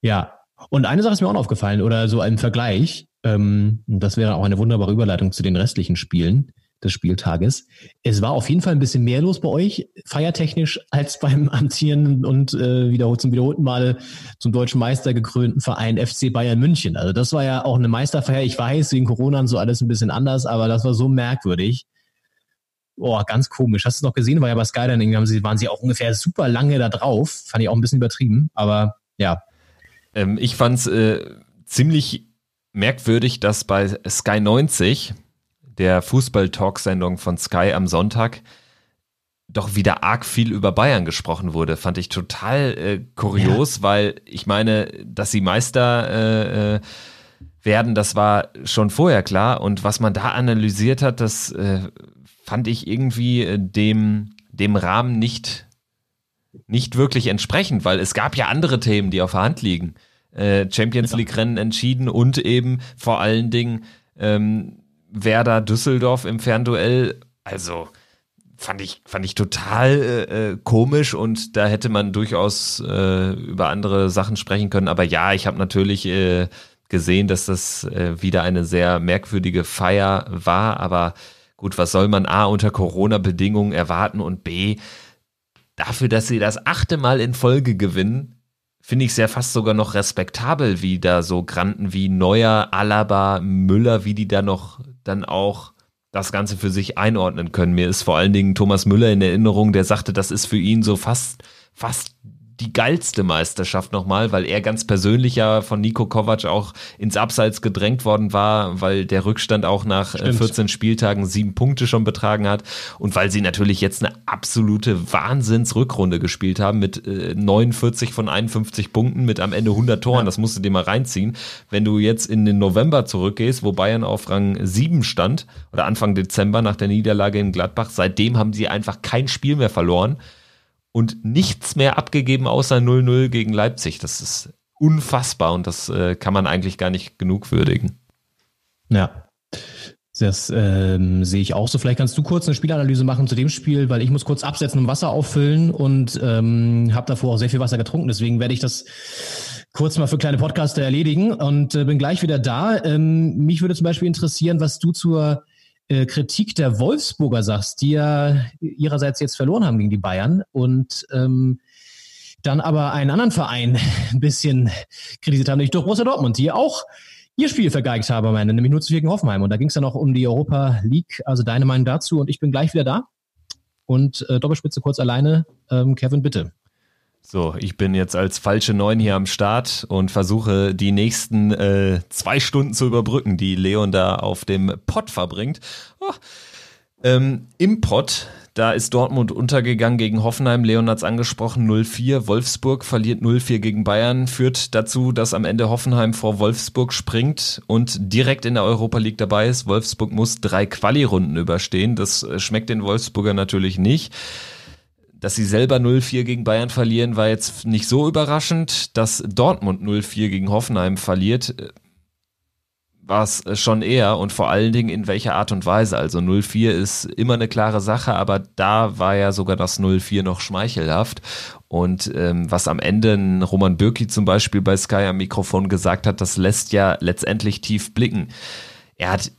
Ja. Und eine Sache ist mir auch noch aufgefallen, oder so ein Vergleich. Ähm, das wäre auch eine wunderbare Überleitung zu den restlichen Spielen des Spieltages. Es war auf jeden Fall ein bisschen mehr los bei euch, feiertechnisch, als beim amtierenden und äh, wiederholt, zum wiederholten Male zum deutschen Meister gekrönten Verein FC Bayern München. Also das war ja auch eine Meisterfeier. Ich weiß, wegen Corona und so alles ein bisschen anders, aber das war so merkwürdig. Boah, ganz komisch. Hast du es noch gesehen? War ja bei Skydining, haben sie, waren sie auch ungefähr super lange da drauf. Fand ich auch ein bisschen übertrieben, aber ja. Ähm, ich fand's äh, ziemlich merkwürdig, dass bei Sky 90, der Fußball-Talk-Sendung von Sky am Sonntag, doch wieder arg viel über Bayern gesprochen wurde. Fand ich total äh, kurios, weil ich meine, dass sie Meister äh, äh, werden, das war schon vorher klar. Und was man da analysiert hat, das äh, fand ich irgendwie äh, dem, dem Rahmen nicht, nicht wirklich entsprechend, weil es gab ja andere Themen, die auf der Hand liegen. Äh, Champions League Rennen entschieden und eben vor allen Dingen ähm, Werder Düsseldorf im Fernduell. Also fand ich fand ich total äh, äh, komisch und da hätte man durchaus äh, über andere Sachen sprechen können. Aber ja, ich habe natürlich äh, gesehen, dass das äh, wieder eine sehr merkwürdige Feier war. Aber gut, was soll man a unter Corona-Bedingungen erwarten und b dafür, dass sie das achte Mal in Folge gewinnen, finde ich sehr fast sogar noch respektabel, wie da so Granten wie Neuer, Alaba, Müller, wie die da noch dann auch das Ganze für sich einordnen können. Mir ist vor allen Dingen Thomas Müller in Erinnerung, der sagte, das ist für ihn so fast, fast die geilste Meisterschaft nochmal, weil er ganz persönlich ja von Nico Kovac auch ins Abseits gedrängt worden war, weil der Rückstand auch nach äh, Stimmt. 14 Spieltagen sieben Punkte schon betragen hat und weil sie natürlich jetzt eine absolute Wahnsinnsrückrunde gespielt haben mit äh, 49 von 51 Punkten mit am Ende 100 Toren. Das musst du dir mal reinziehen. Wenn du jetzt in den November zurückgehst, wo Bayern auf Rang 7 stand oder Anfang Dezember nach der Niederlage in Gladbach, seitdem haben sie einfach kein Spiel mehr verloren und nichts mehr abgegeben außer 0-0 gegen Leipzig. Das ist unfassbar und das äh, kann man eigentlich gar nicht genug würdigen. Ja. Das ähm, sehe ich auch so. Vielleicht kannst du kurz eine Spielanalyse machen zu dem Spiel, weil ich muss kurz absetzen und Wasser auffüllen und ähm, habe davor auch sehr viel Wasser getrunken. Deswegen werde ich das kurz mal für kleine Podcaster erledigen und äh, bin gleich wieder da. Ähm, mich würde zum Beispiel interessieren, was du zur äh, Kritik der Wolfsburger sagst, die ja ihrerseits jetzt verloren haben gegen die Bayern und ähm, dann aber einen anderen Verein ein bisschen kritisiert haben, nämlich durch Borussia Dortmund, die auch ihr Spiel vergeigt haben am nämlich nur zu gegen Hoffenheim. Und da ging es dann auch um die Europa League. Also deine Meinung dazu und ich bin gleich wieder da. Und äh, Doppelspitze kurz alleine. Ähm, Kevin, bitte. So, ich bin jetzt als falsche Neun hier am Start und versuche die nächsten äh, zwei Stunden zu überbrücken, die Leon da auf dem Pott verbringt. Oh. Ähm, Im Pott da ist Dortmund untergegangen gegen Hoffenheim. Leon hat's angesprochen, 0-4. Wolfsburg verliert 0-4 gegen Bayern, führt dazu, dass am Ende Hoffenheim vor Wolfsburg springt und direkt in der Europa League dabei ist. Wolfsburg muss drei Quali-Runden überstehen. Das äh, schmeckt den Wolfsburger natürlich nicht. Dass sie selber 0-4 gegen Bayern verlieren, war jetzt nicht so überraschend. Dass Dortmund 0-4 gegen Hoffenheim verliert, äh, war es schon eher und vor allen Dingen in welcher Art und Weise. Also 04 ist immer eine klare Sache, aber da war ja sogar das 04 noch schmeichelhaft. Und ähm, was am Ende Roman Bürki zum Beispiel bei Sky am Mikrofon gesagt hat, das lässt ja letztendlich tief blicken. Er hat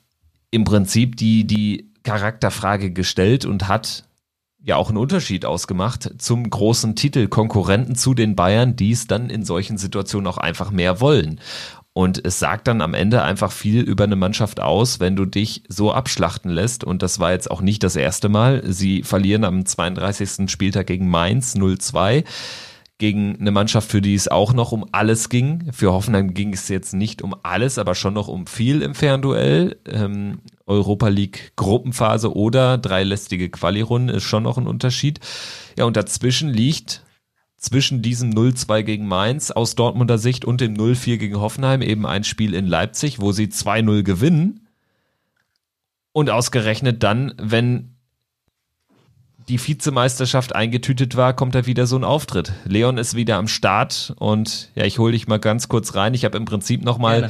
im Prinzip die, die Charakterfrage gestellt und hat ja auch einen Unterschied ausgemacht zum großen Titelkonkurrenten zu den Bayern, die es dann in solchen Situationen auch einfach mehr wollen. Und es sagt dann am Ende einfach viel über eine Mannschaft aus, wenn du dich so abschlachten lässt. Und das war jetzt auch nicht das erste Mal. Sie verlieren am 32. Spieltag gegen Mainz 0-2 gegen eine Mannschaft, für die es auch noch um alles ging. Für Hoffenheim ging es jetzt nicht um alles, aber schon noch um viel im Fernduell. Ähm, Europa League Gruppenphase oder dreilästige Quali-Runden ist schon noch ein Unterschied. Ja, und dazwischen liegt zwischen diesem 0-2 gegen Mainz aus Dortmunder Sicht und dem 0-4 gegen Hoffenheim eben ein Spiel in Leipzig, wo sie 2-0 gewinnen. Und ausgerechnet dann, wenn die Vizemeisterschaft eingetütet war, kommt da wieder so ein Auftritt. Leon ist wieder am Start und ja, ich hole dich mal ganz kurz rein. Ich habe im Prinzip nochmal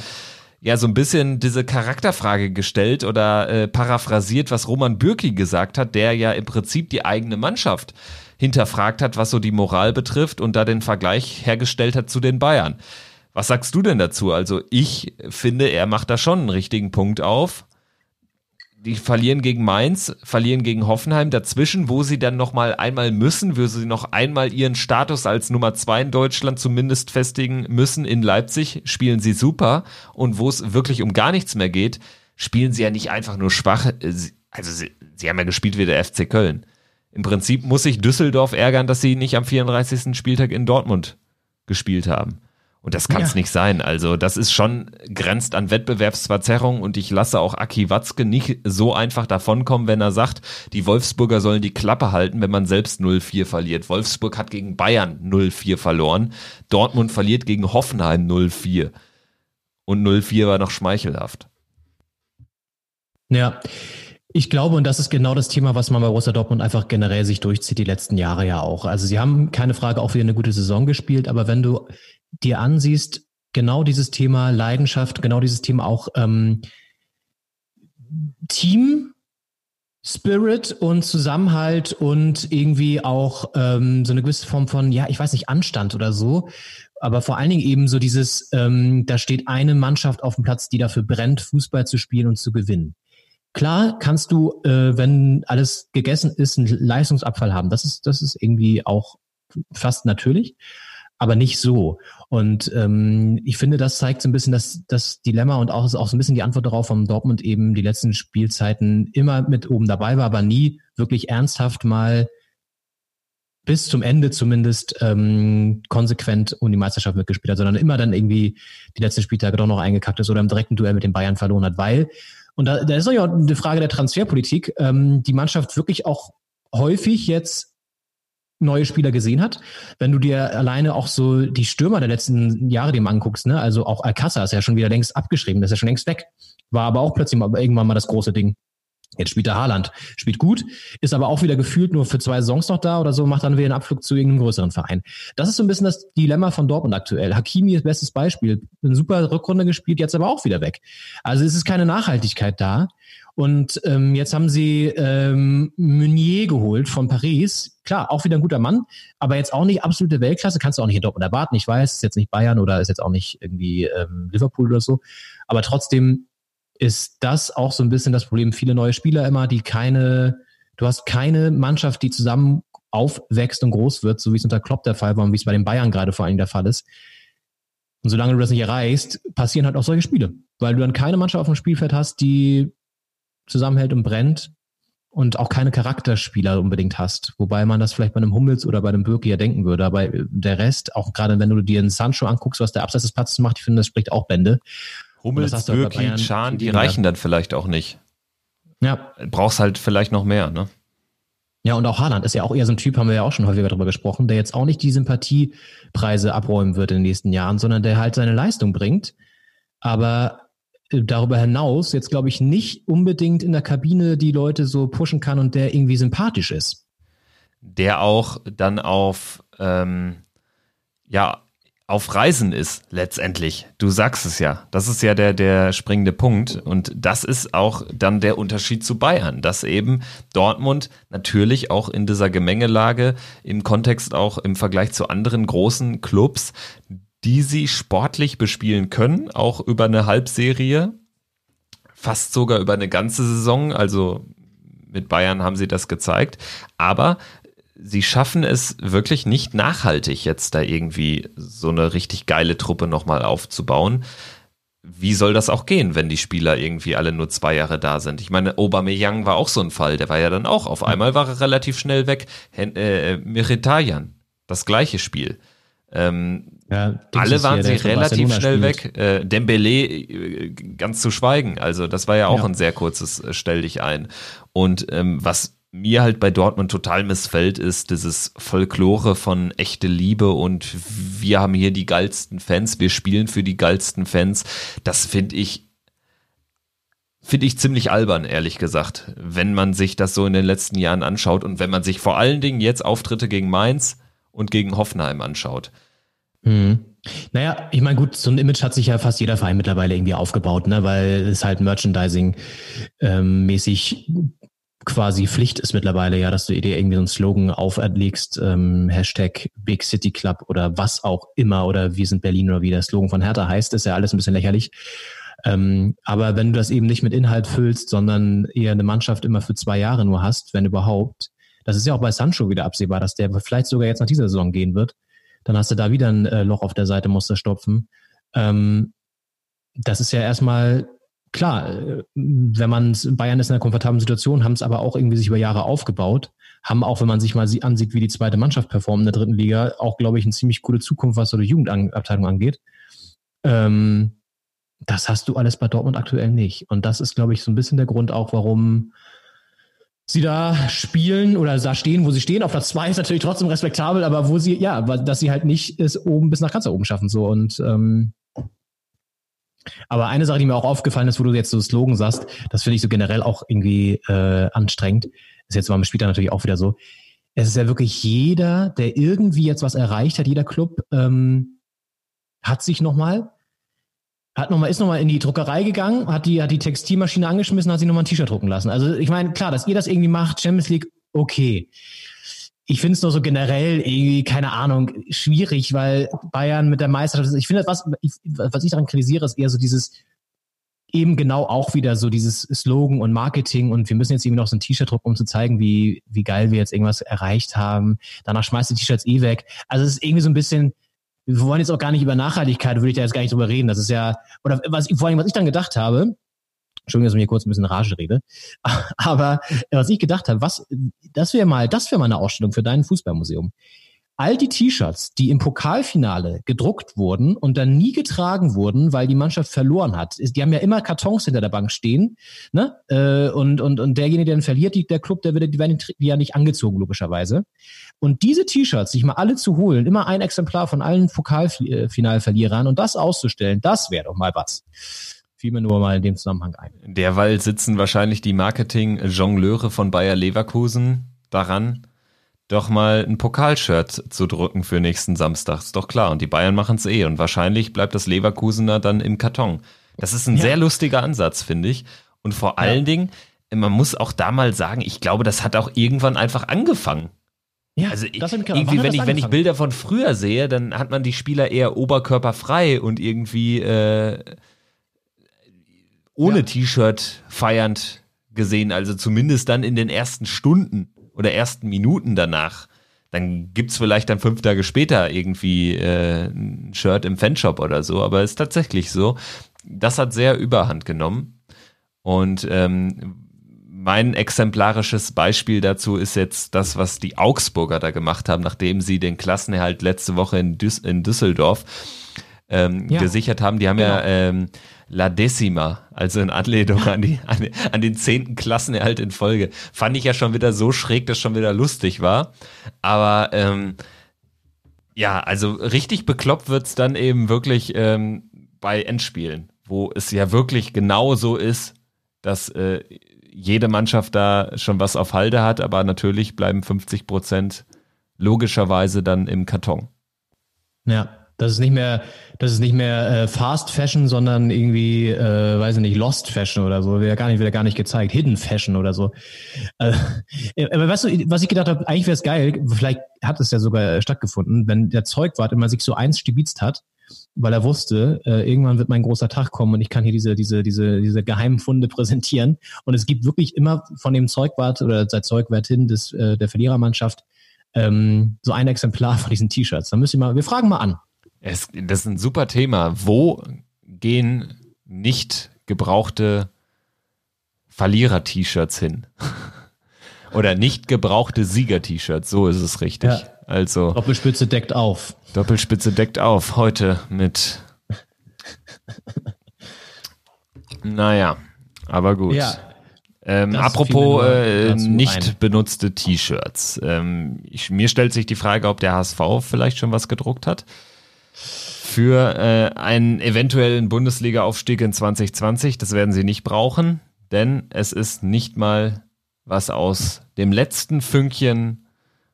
ja so ein bisschen diese Charakterfrage gestellt oder äh, paraphrasiert, was Roman Bürki gesagt hat, der ja im Prinzip die eigene Mannschaft hinterfragt hat, was so die Moral betrifft und da den Vergleich hergestellt hat zu den Bayern. Was sagst du denn dazu? Also ich finde, er macht da schon einen richtigen Punkt auf. Die verlieren gegen Mainz, verlieren gegen Hoffenheim. Dazwischen, wo sie dann noch mal einmal müssen, wo sie noch einmal ihren Status als Nummer zwei in Deutschland zumindest festigen müssen in Leipzig, spielen sie super. Und wo es wirklich um gar nichts mehr geht, spielen sie ja nicht einfach nur schwach. Also sie, sie haben ja gespielt wie der FC Köln. Im Prinzip muss sich Düsseldorf ärgern, dass sie nicht am 34. Spieltag in Dortmund gespielt haben. Und das kann es ja. nicht sein. Also das ist schon grenzt an Wettbewerbsverzerrung und ich lasse auch Aki Watzke nicht so einfach davonkommen, wenn er sagt, die Wolfsburger sollen die Klappe halten, wenn man selbst 0-4 verliert. Wolfsburg hat gegen Bayern 0-4 verloren. Dortmund verliert gegen Hoffenheim 0-4. Und 0-4 war noch schmeichelhaft. Ja, ich glaube, und das ist genau das Thema, was man bei Borussia Dortmund einfach generell sich durchzieht, die letzten Jahre ja auch. Also sie haben keine Frage auch wieder eine gute Saison gespielt, aber wenn du dir ansiehst, genau dieses Thema Leidenschaft, genau dieses Thema auch ähm, Team, Spirit und Zusammenhalt und irgendwie auch ähm, so eine gewisse Form von, ja, ich weiß nicht, Anstand oder so. Aber vor allen Dingen eben so dieses, ähm, da steht eine Mannschaft auf dem Platz, die dafür brennt, Fußball zu spielen und zu gewinnen. Klar kannst du, äh, wenn alles gegessen ist, einen Leistungsabfall haben. Das ist, das ist irgendwie auch fast natürlich, aber nicht so. Und ähm, ich finde, das zeigt so ein bisschen das, das Dilemma und auch, auch so ein bisschen die Antwort darauf, warum Dortmund eben die letzten Spielzeiten immer mit oben dabei war, aber nie wirklich ernsthaft mal bis zum Ende zumindest ähm, konsequent um die Meisterschaft mitgespielt hat, sondern immer dann irgendwie die letzten Spieltage doch noch eingekackt ist oder im direkten Duell mit den Bayern verloren hat, weil und da, da ist auch eine Frage der Transferpolitik, ähm, die Mannschaft wirklich auch häufig jetzt neue Spieler gesehen hat. Wenn du dir alleine auch so die Stürmer der letzten Jahre dem anguckst, ne, also auch Alcázar ist ja schon wieder längst abgeschrieben, ist ja schon längst weg. War aber auch plötzlich mal, irgendwann mal das große Ding. Jetzt spielt der Haaland, spielt gut, ist aber auch wieder gefühlt nur für zwei Saisons noch da oder so, macht dann wieder einen Abflug zu irgendeinem größeren Verein. Das ist so ein bisschen das Dilemma von Dortmund aktuell. Hakimi ist bestes Beispiel. Eine super Rückrunde gespielt, jetzt aber auch wieder weg. Also es ist keine Nachhaltigkeit da. Und ähm, jetzt haben sie ähm, Meunier geholt von Paris. Klar, auch wieder ein guter Mann, aber jetzt auch nicht absolute Weltklasse. Kannst du auch nicht in Dortmund erwarten. Ich weiß, ist jetzt nicht Bayern oder ist jetzt auch nicht irgendwie ähm, Liverpool oder so. Aber trotzdem ist das auch so ein bisschen das Problem. Viele neue Spieler immer, die keine, du hast keine Mannschaft, die zusammen aufwächst und groß wird, so wie es unter Klopp der Fall war und wie es bei den Bayern gerade vor allem der Fall ist. Und solange du das nicht erreichst, passieren halt auch solche Spiele, weil du dann keine Mannschaft auf dem Spielfeld hast, die zusammenhält und brennt und auch keine Charakterspieler unbedingt hast. Wobei man das vielleicht bei einem Hummels oder bei einem Birki ja denken würde. Aber der Rest, auch gerade wenn du dir einen Sancho anguckst, was der Abseits des Platzes macht, ich finde, das spricht auch Bände. Hummels, Birki, Chan, die reichen dann vielleicht auch nicht. Ja. Brauchst halt vielleicht noch mehr, ne? Ja, und auch Haaland ist ja auch eher so ein Typ, haben wir ja auch schon häufiger darüber gesprochen, der jetzt auch nicht die Sympathiepreise abräumen wird in den nächsten Jahren, sondern der halt seine Leistung bringt. Aber darüber hinaus jetzt, glaube ich, nicht unbedingt in der Kabine die Leute so pushen kann und der irgendwie sympathisch ist. Der auch dann auf, ähm, ja, auf Reisen ist letztendlich. Du sagst es ja. Das ist ja der, der springende Punkt. Und das ist auch dann der Unterschied zu Bayern, dass eben Dortmund natürlich auch in dieser Gemengelage im Kontext auch im Vergleich zu anderen großen Clubs, die sie sportlich bespielen können, auch über eine Halbserie, fast sogar über eine ganze Saison. Also mit Bayern haben sie das gezeigt. Aber sie schaffen es wirklich nicht nachhaltig, jetzt da irgendwie so eine richtig geile Truppe nochmal aufzubauen. Wie soll das auch gehen, wenn die Spieler irgendwie alle nur zwei Jahre da sind? Ich meine, Aubameyang war auch so ein Fall, der war ja dann auch, auf einmal war er relativ schnell weg. Hen äh, Mkhitaryan, das gleiche Spiel. Ähm, ja, alle waren sie relativ schnell spielt. weg. Äh, Dembele äh, ganz zu schweigen. Also das war ja auch ja. ein sehr kurzes äh, Stell dich ein. Und ähm, was mir halt bei Dortmund total missfällt, ist dieses Folklore von echte Liebe und wir haben hier die geilsten Fans, wir spielen für die geilsten Fans. Das finde ich finde ich ziemlich albern, ehrlich gesagt, wenn man sich das so in den letzten Jahren anschaut und wenn man sich vor allen Dingen jetzt Auftritte gegen Mainz und gegen Hoffenheim anschaut. Hm. Naja, ich meine, gut, so ein Image hat sich ja fast jeder Verein mittlerweile irgendwie aufgebaut, ne, weil es halt Merchandising-mäßig ähm, quasi Pflicht ist mittlerweile ja, dass du dir irgendwie so einen Slogan auferlegst, ähm, Hashtag Big City Club oder was auch immer oder wir sind Berlin oder wie der Slogan von Hertha heißt, ist ja alles ein bisschen lächerlich. Ähm, aber wenn du das eben nicht mit Inhalt füllst, sondern eher eine Mannschaft immer für zwei Jahre nur hast, wenn überhaupt, das ist ja auch bei Sancho wieder absehbar, dass der vielleicht sogar jetzt nach dieser Saison gehen wird, dann hast du da wieder ein äh, Loch auf der Seite, musst du stopfen. Ähm, das ist ja erstmal klar, äh, wenn man Bayern ist in einer komfortablen Situation, haben es aber auch irgendwie sich über Jahre aufgebaut, haben auch, wenn man sich mal ansieht, wie die zweite Mannschaft performt in der dritten Liga, auch, glaube ich, eine ziemlich gute Zukunft, was so die Jugendabteilung angeht. Ähm, das hast du alles bei Dortmund aktuell nicht. Und das ist, glaube ich, so ein bisschen der Grund auch, warum sie da spielen oder da stehen, wo sie stehen. Auf Platz zwei ist natürlich trotzdem respektabel, aber wo sie, ja, dass sie halt nicht es oben bis nach ganz oben schaffen. So und ähm, aber eine Sache, die mir auch aufgefallen ist, wo du jetzt so Slogan sagst, das finde ich so generell auch irgendwie äh, anstrengend. Ist jetzt mal später natürlich auch wieder so. Es ist ja wirklich jeder, der irgendwie jetzt was erreicht hat, jeder Club ähm, hat sich nochmal, hat noch mal, ist nochmal in die Druckerei gegangen, hat die, hat die Textilmaschine angeschmissen, hat sich nochmal ein T-Shirt drucken lassen. Also ich meine, klar, dass ihr das irgendwie macht, Champions League, okay ich finde es nur so generell irgendwie, keine Ahnung, schwierig, weil Bayern mit der Meisterschaft, ich finde, was, was ich daran kritisiere, ist eher so dieses, eben genau auch wieder so dieses Slogan und Marketing und wir müssen jetzt irgendwie noch so ein T-Shirt drucken, um zu zeigen, wie, wie geil wir jetzt irgendwas erreicht haben. Danach schmeißt die T-Shirts eh weg. Also es ist irgendwie so ein bisschen, wir wollen jetzt auch gar nicht über Nachhaltigkeit, würde ich da jetzt gar nicht drüber reden. Das ist ja, oder was, vor allem, was ich dann gedacht habe, Entschuldigung, dass ich mir kurz ein bisschen Rage rede. Aber was ich gedacht habe, was, das wäre mal, das wäre mal eine Ausstellung für dein Fußballmuseum. All die T-Shirts, die im Pokalfinale gedruckt wurden und dann nie getragen wurden, weil die Mannschaft verloren hat. Die haben ja immer Kartons hinter der Bank stehen, ne? Äh, und, und, und derjenige, der dann verliert, der Club, der wird, die werden ja nicht angezogen, logischerweise. Und diese T-Shirts, sich mal alle zu holen, immer ein Exemplar von allen Pokalfinalverlierern und das auszustellen, das wäre doch mal was fiel mir nur mal in dem Zusammenhang ein. Derweil sitzen wahrscheinlich die Marketing-Jongleure von Bayer Leverkusen daran, doch mal ein Pokalshirt zu drücken für nächsten Samstag. Ist doch klar. Und die Bayern machen es eh. Und wahrscheinlich bleibt das Leverkusener dann im Karton. Das ist ein ja. sehr lustiger Ansatz, finde ich. Und vor allen ja. Dingen, man muss auch da mal sagen, ich glaube, das hat auch irgendwann einfach angefangen. Ja, also irgendwie, wenn ich, wenn ich Bilder von früher sehe, dann hat man die Spieler eher oberkörperfrei und irgendwie äh, ohne Ja. T-Shirt feiernd gesehen, also zumindest dann in den ersten Stunden oder ersten Minuten danach. Dann gibt's vielleicht dann fünf Tage später irgendwie äh, ein Shirt im Fanshop oder so, aber ist tatsächlich so. Das hat sehr Überhand genommen. Und ähm, mein exemplarisches Beispiel dazu ist jetzt das, was die Augsburger da gemacht haben, nachdem sie den Klassenerhalt letzte Woche in, Düs in Düsseldorf ähm, Ja. gesichert haben. Die haben ja Genau. ähm, La Decima, also in Anlehnung an, die, an, an den zehnten Klassenerhalt in Folge. Fand ich ja schon wieder so schräg, dass schon wieder lustig war. Aber ähm, ja, also richtig bekloppt wird's dann eben wirklich ähm, bei Endspielen, wo es ja wirklich genau so ist, dass äh, jede Mannschaft da schon was auf Halde hat, aber natürlich bleiben 50 Prozent logischerweise dann im Karton. Ja, das ist nicht mehr, das ist nicht mehr äh, Fast Fashion, sondern irgendwie, äh, weiß ich nicht, Lost Fashion oder so. Wird ja gar nicht, wird gar nicht gezeigt. Hidden Fashion oder so. Äh, aber weißt du, was ich gedacht habe, eigentlich wäre es geil, vielleicht hat es ja sogar äh, stattgefunden, wenn der Zeugwart immer sich so eins stibitzt hat, weil er wusste, äh, irgendwann wird mein großer Tag kommen und ich kann hier diese, diese, diese, diese geheimen Funde präsentieren. Und es gibt wirklich immer von dem Zeugwart oder der Zeugwartin des, äh, der Verlierermannschaft ähm, so ein Exemplar von diesen T-Shirts. Da müsst ihr mal, wir fragen mal an. Es, das ist ein super Thema. Wo gehen nicht gebrauchte Verlierer-T-Shirts hin? Oder nicht gebrauchte Sieger-T-Shirts, so ist es richtig. Ja. Also Doppelspitze deckt auf. Doppelspitze deckt auf, heute mit. Naja, aber gut. Ja. Ähm, apropos äh, nicht ein. benutzte T-Shirts. Ähm, mir stellt sich die Frage, ob der HSV vielleicht schon was gedruckt hat für äh, einen eventuellen Bundesliga-Aufstieg in 2020. Das werden sie nicht brauchen, denn es ist nicht mal was aus dem letzten Fünkchen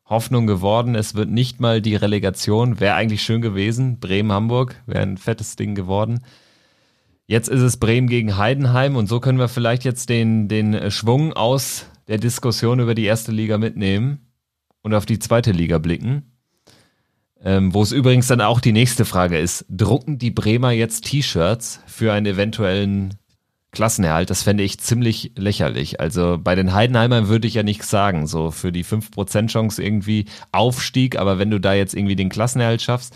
Hoffnung geworden. Es wird nicht mal die Relegation. Wäre eigentlich schön gewesen. Bremen-Hamburg wäre ein fettes Ding geworden. Jetzt ist es Bremen gegen Heidenheim und so können wir vielleicht jetzt den, den Schwung aus der Diskussion über die erste Liga mitnehmen und auf die zweite Liga blicken. Ähm, wo es übrigens dann auch die nächste Frage ist, drucken die Bremer jetzt T-Shirts für einen eventuellen Klassenerhalt? Das fände ich ziemlich lächerlich. Also bei den Heidenheimern würde ich ja nichts sagen, so für die 5% Chance irgendwie Aufstieg, aber wenn du da jetzt irgendwie den Klassenerhalt schaffst,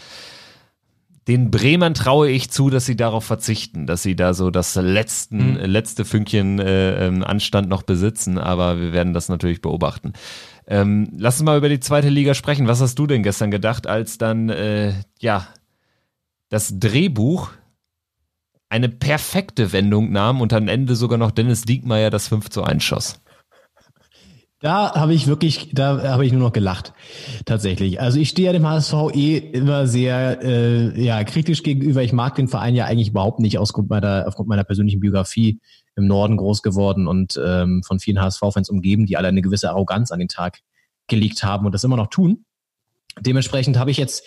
den Bremern traue ich zu, dass sie darauf verzichten, dass sie da so das letzten, letzte Fünkchen äh, ähm, Anstand noch besitzen, aber wir werden das natürlich beobachten. Ähm, lass uns mal über die zweite Liga sprechen. Was hast du denn gestern gedacht, als dann äh, ja das Drehbuch eine perfekte Wendung nahm und am Ende sogar noch Dennis Diekmeyer das 5 zu 1 schoss? Da habe ich wirklich, da habe ich nur noch gelacht, tatsächlich. Also ich stehe ja dem HSV eh immer sehr äh, ja, kritisch gegenüber. Ich mag den Verein ja eigentlich überhaupt nicht ausgrund meiner, aufgrund meiner persönlichen Biografie im Norden groß geworden und ähm, von vielen HSV-Fans umgeben, die alle eine gewisse Arroganz an den Tag gelegt haben und das immer noch tun. Dementsprechend habe ich jetzt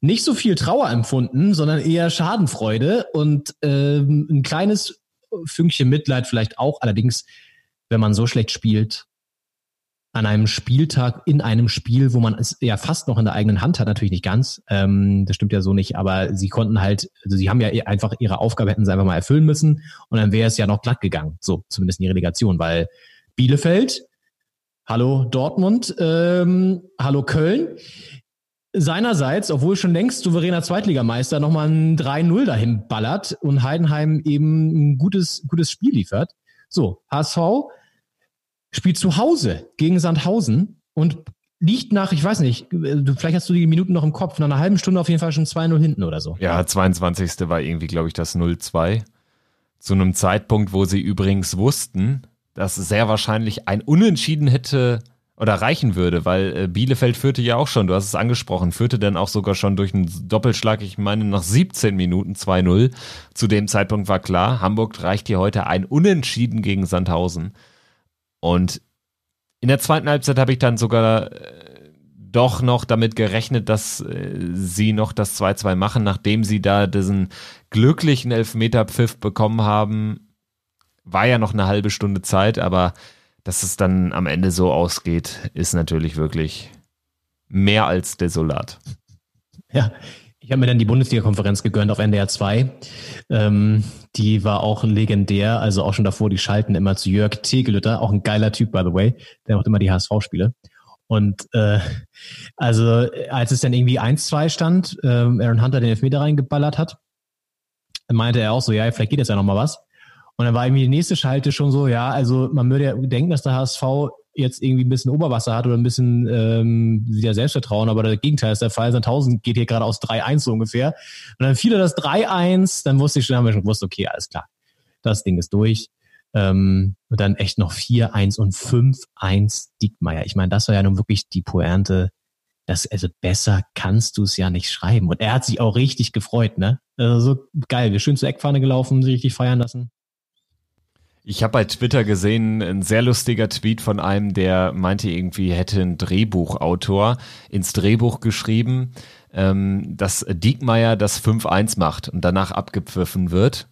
nicht so viel Trauer empfunden, sondern eher Schadenfreude und ähm, ein kleines Fünkchen Mitleid vielleicht auch. Allerdings, wenn man so schlecht spielt, an einem Spieltag in einem Spiel, wo man es ja fast noch in der eigenen Hand hat, natürlich nicht ganz. Ähm, das stimmt ja so nicht, aber sie konnten halt, also sie haben ja einfach ihre Aufgabe hätten sie einfach mal erfüllen müssen und dann wäre es ja noch glatt gegangen, so zumindest in die Relegation, weil Bielefeld, hallo Dortmund, ähm, hallo Köln, seinerseits, obwohl schon längst souveräner Zweitligameister, nochmal ein 3-0 dahin ballert und Heidenheim eben ein gutes, gutes Spiel liefert. So, HSV spielt zu Hause gegen Sandhausen und liegt nach, ich weiß nicht, du, vielleicht hast du die Minuten noch im Kopf, nach einer halben Stunde auf jeden Fall schon 2-0 hinten oder so. Ja, 22. war irgendwie, glaube ich, das 0-2. Zu einem Zeitpunkt, wo sie übrigens wussten, dass sehr wahrscheinlich ein Unentschieden hätte oder reichen würde, weil äh, Bielefeld führte ja auch schon, du hast es angesprochen, führte dann auch sogar schon durch einen Doppelschlag, ich meine nach 17 Minuten 2-0. Zu dem Zeitpunkt war klar, Hamburg reicht hier heute ein Unentschieden gegen Sandhausen. Und in der zweiten Halbzeit habe ich dann sogar äh, doch noch damit gerechnet, dass äh, sie noch das 2-2 machen, nachdem sie da diesen glücklichen Elfmeterpfiff bekommen haben. War ja noch eine halbe Stunde Zeit, aber dass es dann am Ende so ausgeht, ist natürlich wirklich mehr als desolat. Ja, ich habe mir dann die Bundesliga-Konferenz gegönnt auf NDR 2. Ähm, die war auch legendär, also auch schon davor, die schalten immer zu Jörg Tegelütter, auch ein geiler Typ, by the way. Der macht immer die HSV-Spiele. Und äh, also als es dann irgendwie 1-2 stand, äh, Aaron Hunter den Elfmeter reingeballert hat, meinte er auch so, ja, vielleicht geht jetzt ja noch mal was. Und dann war irgendwie die nächste Schalte schon so, ja, also man würde ja denken, dass der HSV jetzt irgendwie ein bisschen Oberwasser hat oder ein bisschen ähm, wieder Selbstvertrauen, aber das Gegenteil ist der Fall. Sandhausen geht hier gerade aus 3-1 so ungefähr. Und dann fiel er das 3-1, dann wusste ich schon, haben wir schon gewusst, okay, alles klar, das Ding ist durch. Ähm, und dann echt noch 4-1 und 5-1 Diekmeyer. Ich meine, das war ja nun wirklich die Pointe. Das, also besser kannst du es ja nicht schreiben. Und er hat sich auch richtig gefreut, ne? Also so geil, wir schön zur Eckfahne gelaufen, sich richtig feiern lassen. Ich habe bei Twitter gesehen, ein sehr lustiger Tweet von einem, der meinte irgendwie, hätte ein Drehbuchautor ins Drehbuch geschrieben, ähm, dass Diekmeyer das 5-1 macht und danach abgepfiffen wird.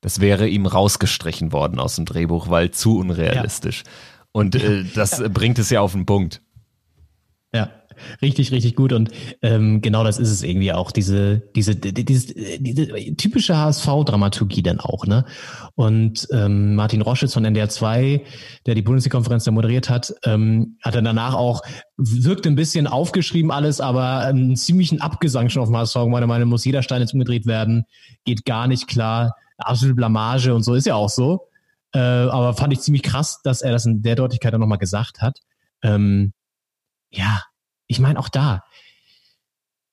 Das wäre ihm rausgestrichen worden aus dem Drehbuch, weil zu unrealistisch. Ja. Und äh, das ja. bringt es ja auf den Punkt. Richtig, richtig gut. Und ähm, genau das ist es irgendwie auch, diese, diese, diese, diese typische HSV-Dramaturgie dann auch, ne? Und ähm, Martin Roschitz von NDR 2, der die Bundesliga-Konferenz da moderiert hat, ähm, hat dann danach auch, wirkt ein bisschen aufgeschrieben alles, aber einen ziemlichen Abgesang schon auf dem HSV. Meine Meinung muss jeder Stein jetzt umgedreht werden, geht gar nicht klar, absolute Blamage und so ist ja auch so. Äh, aber fand ich ziemlich krass, dass er das in der Deutlichkeit dann nochmal gesagt hat. Ähm, ja, ich meine auch da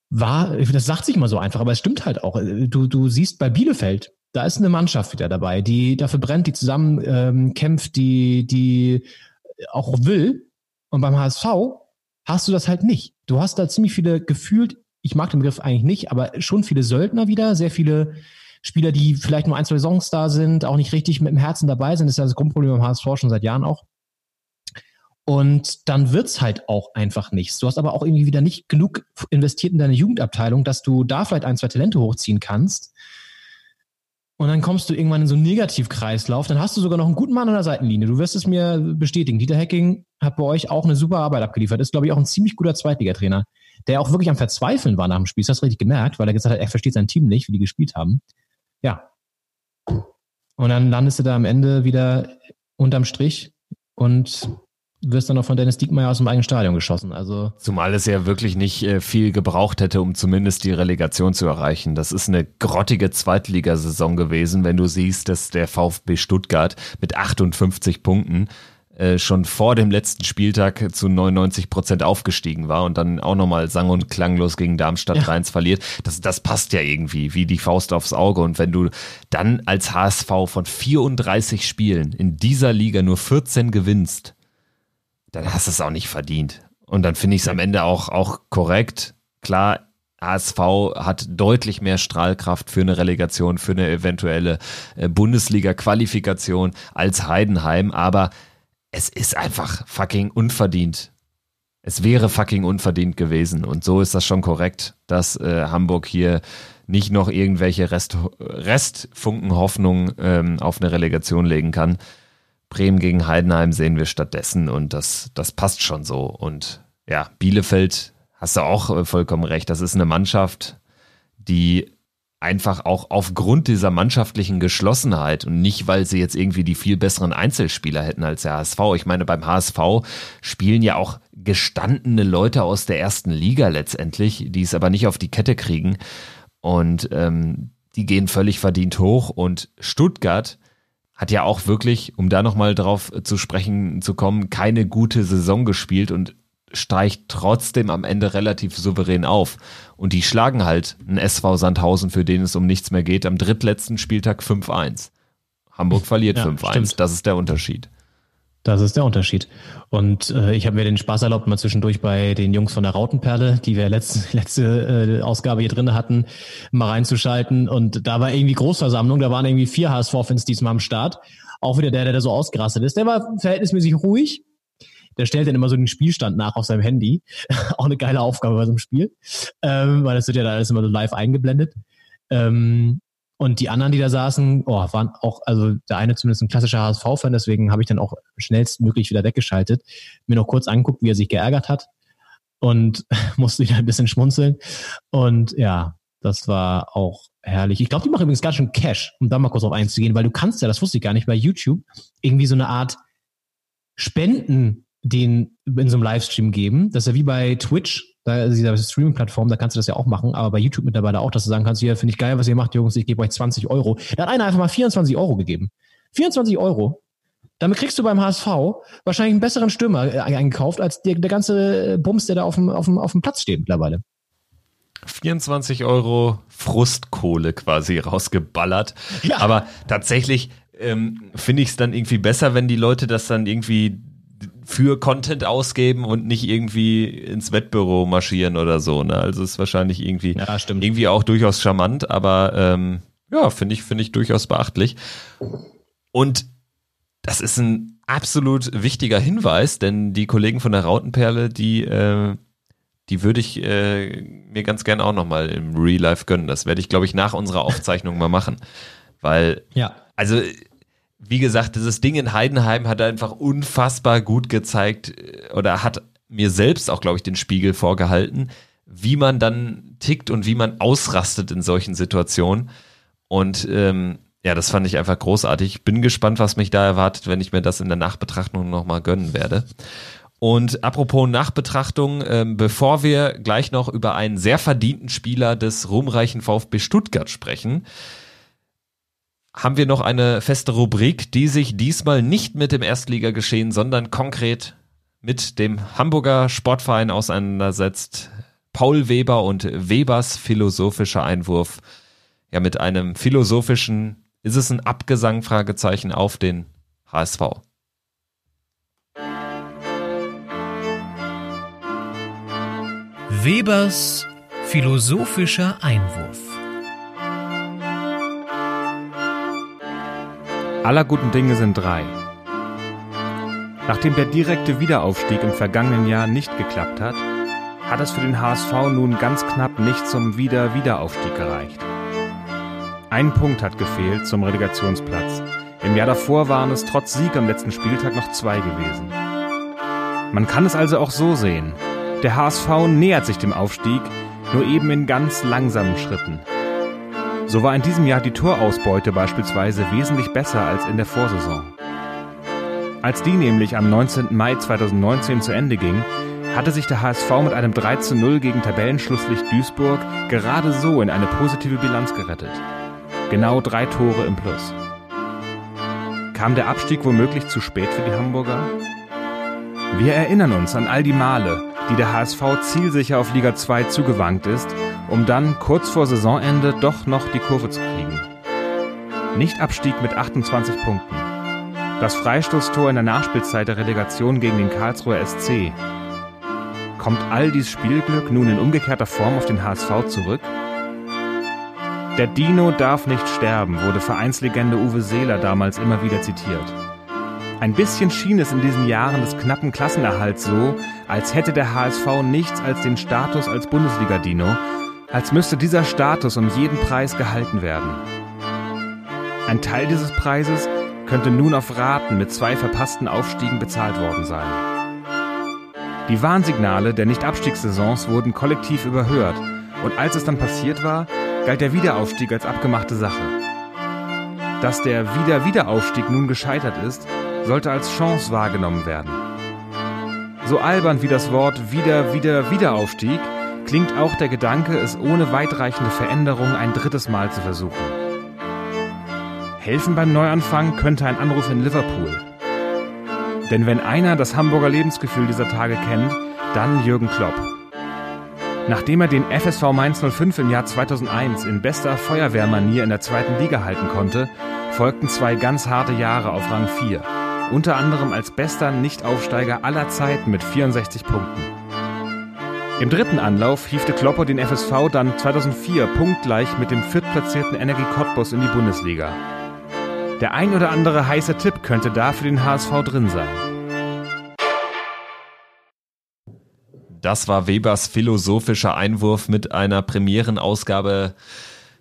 war, das sagt sich mal so einfach, aber es stimmt halt auch. Du, du siehst bei Bielefeld, da ist eine Mannschaft wieder dabei, die dafür brennt, die zusammen ähm, kämpft, die, die auch will. Und beim HSV hast du das halt nicht. Du hast da ziemlich viele gefühlt, ich mag den Begriff eigentlich nicht, aber schon viele Söldner wieder, sehr viele Spieler, die vielleicht nur ein, zwei Songs da sind, auch nicht richtig mit dem Herzen dabei sind. Das ist ja das Grundproblem beim HSV schon seit Jahren auch. Und dann wird's halt auch einfach nichts. Du hast aber auch irgendwie wieder nicht genug investiert in deine Jugendabteilung, dass du da vielleicht ein, zwei Talente hochziehen kannst. Und dann kommst du irgendwann in so einen Negativkreislauf. Dann hast du sogar noch einen guten Mann an der Seitenlinie. Du wirst es mir bestätigen. Dieter Hecking hat bei euch auch eine super Arbeit abgeliefert. Ist, glaube ich, auch ein ziemlich guter Zweitligatrainer, der auch wirklich am Verzweifeln war nach dem Spiel. Das hast du richtig gemerkt, weil er gesagt hat, er versteht sein Team nicht, wie die gespielt haben. Ja. Und dann landest du da am Ende wieder unterm Strich und wirst dann noch von Dennis Diekmeyer aus dem eigenen Stadion geschossen. Also Zumal es ja wirklich nicht äh, viel gebraucht hätte, um zumindest die Relegation zu erreichen. Das ist eine grottige Zweitligasaison gewesen, wenn du siehst, dass der VfB Stuttgart mit 58 Punkten äh, schon vor dem letzten Spieltag zu 99 Prozent aufgestiegen war und dann auch nochmal sang- und klanglos gegen Darmstadt ja. 3 verliert. Das, das passt ja irgendwie wie die Faust aufs Auge. Und wenn du dann als HSV von 34 Spielen in dieser Liga nur 14 gewinnst, dann hast du es auch nicht verdient. Und dann finde ich es am Ende auch, auch korrekt. Klar, HSV hat deutlich mehr Strahlkraft für eine Relegation, für eine eventuelle äh, Bundesliga-Qualifikation als Heidenheim, aber es ist einfach fucking unverdient. Es wäre fucking unverdient gewesen. Und so ist das schon korrekt, dass äh, Hamburg hier nicht noch irgendwelche Rest, Restfunken Hoffnung ähm, auf eine Relegation legen kann. Bremen gegen Heidenheim sehen wir stattdessen und das, das passt schon so. Und ja, Bielefeld, hast du auch äh, vollkommen recht, das ist eine Mannschaft, die einfach auch aufgrund dieser mannschaftlichen Geschlossenheit und nicht, weil sie jetzt irgendwie die viel besseren Einzelspieler hätten als der HSV. Ich meine, beim HSV spielen ja auch gestandene Leute aus der ersten Liga letztendlich, die es aber nicht auf die Kette kriegen. Und ähm, die gehen völlig verdient hoch. Und Stuttgart hat ja auch wirklich, um da nochmal drauf zu sprechen zu kommen, keine gute Saison gespielt und streicht trotzdem am Ende relativ souverän auf. Und die schlagen halt einen SV Sandhausen, für den es um nichts mehr geht, am drittletzten Spieltag 5-1. Hamburg verliert ja, 5-1. Das ist der Unterschied. Das ist der Unterschied. Und äh, ich habe mir den Spaß erlaubt, mal zwischendurch bei den Jungs von der Rautenperle, die wir letzte, letzte äh, Ausgabe hier drin hatten, mal reinzuschalten. Und da war irgendwie Großversammlung, da waren irgendwie vier HSV-Fans diesmal am Start. Auch wieder der, der da so ausgerastet ist. Der war verhältnismäßig ruhig. Der stellt dann immer so den Spielstand nach auf seinem Handy. Auch eine geile Aufgabe bei so einem Spiel. Ähm, weil das wird ja da alles immer so live eingeblendet. Ähm, und die anderen, die da saßen, oh, waren auch, also der eine zumindest ein klassischer HSV-Fan, deswegen habe ich dann auch schnellstmöglich wieder weggeschaltet, mir noch kurz angeguckt, wie er sich geärgert hat und musste wieder ein bisschen schmunzeln. Und ja, Das war auch herrlich. Ich glaube, die machen übrigens ganz schön Cash, um da mal kurz auf einzugehen, weil du kannst ja, das wusste ich gar nicht, bei YouTube irgendwie so eine Art Spenden den in so einem Livestream geben. Das ist ja wie bei Twitch, da ist dieser Streaming-Plattform, da kannst du das ja auch machen, aber bei YouTube mittlerweile auch, dass du sagen kannst, hier finde ich geil, was ihr macht, Jungs, ich gebe euch 20 Euro. Da hat einer einfach mal 24 Euro gegeben. 24 Euro. Damit kriegst du beim HSV wahrscheinlich einen besseren Stürmer äh, eingekauft, als der, der ganze Bums, der da auf dem, auf, dem, auf dem Platz steht mittlerweile. 24 Euro Frustkohle quasi rausgeballert. Ja. Aber tatsächlich ähm, finde ich es dann irgendwie besser, wenn die Leute das dann irgendwie für Content ausgeben und nicht irgendwie ins Wettbüro marschieren oder so. Ne? Also ist wahrscheinlich irgendwie, Ja, irgendwie auch durchaus charmant, aber ähm, ja, finde ich, finde ich durchaus beachtlich. Und das ist ein absolut wichtiger Hinweis, denn die Kollegen von der Rautenperle, die, äh, die würde ich äh, mir ganz gern auch nochmal im Real Life gönnen. Das werde ich, glaube ich, nach unserer Aufzeichnung mal machen. Weil Ja. also, wie gesagt, dieses Ding in Heidenheim hat einfach unfassbar gut gezeigt äh, oder hat mir selbst auch, glaube ich, den Spiegel vorgehalten, wie man dann tickt und wie man ausrastet in solchen Situationen. Und ähm, ja, das fand ich einfach großartig. Bin gespannt, was mich da erwartet, wenn ich mir das in der Nachbetrachtung nochmal gönnen werde. Und apropos Nachbetrachtung, ähm, bevor wir gleich noch über einen sehr verdienten Spieler des ruhmreichen VfB Stuttgart sprechen, haben wir noch eine feste Rubrik, die sich diesmal nicht mit dem Erstligageschehen, sondern konkret mit dem Hamburger Sportverein auseinandersetzt. Paul Weber und Webers philosophischer Einwurf. Ja, mit einem philosophischen, ist es ein Abgesang, Fragezeichen, auf den HSV. Webers philosophischer Einwurf. Aller guten Dinge sind drei. Nachdem der direkte Wiederaufstieg im vergangenen Jahr nicht geklappt hat, hat es für den HSV nun ganz knapp nicht zum Wieder-Wiederaufstieg gereicht. Ein Punkt hat gefehlt zum Relegationsplatz. Im Jahr davor waren es trotz Sieg am letzten Spieltag noch zwei gewesen. Man kann es also auch so sehen. Der HSV nähert sich dem Aufstieg, nur eben in ganz langsamen Schritten. So war in diesem Jahr die Torausbeute beispielsweise wesentlich besser als in der Vorsaison. Als die nämlich am 19. Mai 2019 zu Ende ging, hatte sich der HSV mit einem 3 zu 0 gegen Tabellenschlusslicht Duisburg gerade so in eine positive Bilanz gerettet. Genau drei Tore im Plus. Kam der Abstieg womöglich zu spät für die Hamburger? Wir erinnern uns an all die Male, die der HSV zielsicher auf Liga 2 zugewankt ist, um dann kurz vor Saisonende doch noch die Kurve zu kriegen. Nicht Abstieg mit 28 Punkten. Das Freistoßtor in der Nachspielzeit der Relegation gegen den Karlsruher SC. Kommt all dies Spielglück nun in umgekehrter Form auf den HSV zurück? Der Dino darf nicht sterben, wurde Vereinslegende Uwe Seeler damals immer wieder zitiert. Ein bisschen schien es in diesen Jahren des knappen Klassenerhalts so, als hätte der HSV nichts als den Status als Bundesliga-Dino, als müsste dieser Status um jeden Preis gehalten werden. Ein Teil dieses Preises könnte nun auf Raten mit zwei verpassten Aufstiegen bezahlt worden sein. Die Warnsignale der Nicht-Abstiegssaisons wurden kollektiv überhört und als es dann passiert war, galt der Wiederaufstieg als abgemachte Sache. Dass der Wieder-Wiederaufstieg nun gescheitert ist, sollte als Chance wahrgenommen werden. So albern wie das Wort Wieder-Wieder-Wiederaufstieg klingt auch der Gedanke, es ohne weitreichende Veränderung ein drittes Mal zu versuchen. Helfen beim Neuanfang könnte ein Anruf in Liverpool. Denn wenn einer das Hamburger Lebensgefühl dieser Tage kennt, dann Jürgen Klopp. Nachdem er den FSV Mainz 05 im Jahr 2001 in bester Feuerwehrmanier in der zweiten Liga halten konnte, folgten zwei ganz harte Jahre auf Rang 4. Unter anderem als bester Nichtaufsteiger aller Zeiten mit 64 Punkten. Im dritten Anlauf hiefte Klopper den FSV dann 2004 punktgleich mit dem viertplatzierten Energie Cottbus in die Bundesliga. Der ein oder andere heiße Tipp könnte da für den HSV drin sein. Das war Webers philosophischer Einwurf mit einer Premierenausgabe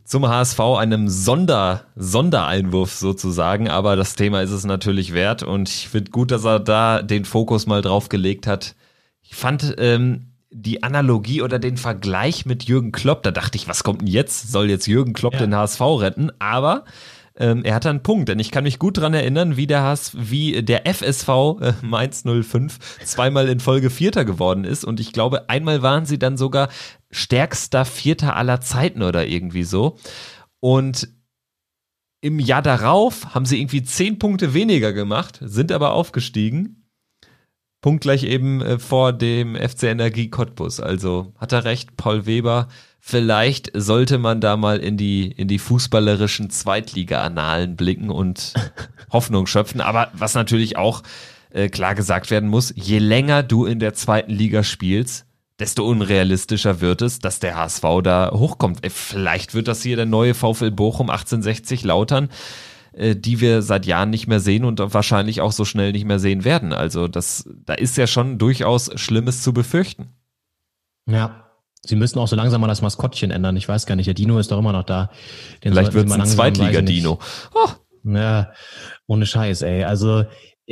zum HSV, einem Sonder, Sondereinwurf sozusagen. Aber das Thema ist es natürlich wert und ich finde gut, dass er da den Fokus mal drauf gelegt hat. Ich fand, ähm, die Analogie oder den Vergleich mit Jürgen Klopp, da dachte ich, was kommt denn jetzt? Soll jetzt Jürgen Klopp Ja. den HSV retten? Aber ähm, er hat einen Punkt, denn ich kann mich gut dran erinnern, wie der HSV, wie der FSV äh, Mainz 05 zweimal in Folge Vierter geworden ist und ich glaube, einmal waren sie dann sogar stärkster Vierter aller Zeiten oder irgendwie so. Und im Jahr darauf haben sie irgendwie zehn Punkte weniger gemacht, sind aber aufgestiegen. Punktgleich eben äh, vor dem FC Energie Cottbus. Also hat er recht, Paul Weber. Vielleicht sollte man da mal in die, in die fußballerischen Zweitliga-Annalen blicken und Hoffnung schöpfen. Aber was natürlich auch äh, klar gesagt werden muss, je länger du in der zweiten Liga spielst, desto unrealistischer wird es, dass der HSV da hochkommt. Äh, Vielleicht wird das hier der neue VfL Bochum 1860 Lautern, äh, die wir seit Jahren nicht mehr sehen und wahrscheinlich auch so schnell nicht mehr sehen werden. Also das, da ist ja schon durchaus Schlimmes zu befürchten. Ja. Sie müssten auch so langsam mal das Maskottchen ändern. Ich weiß gar nicht, der Dino ist doch immer noch da. Den Vielleicht wird es ein Zweitliga-Dino. Oh. Ja, ohne Scheiß, ey. Also,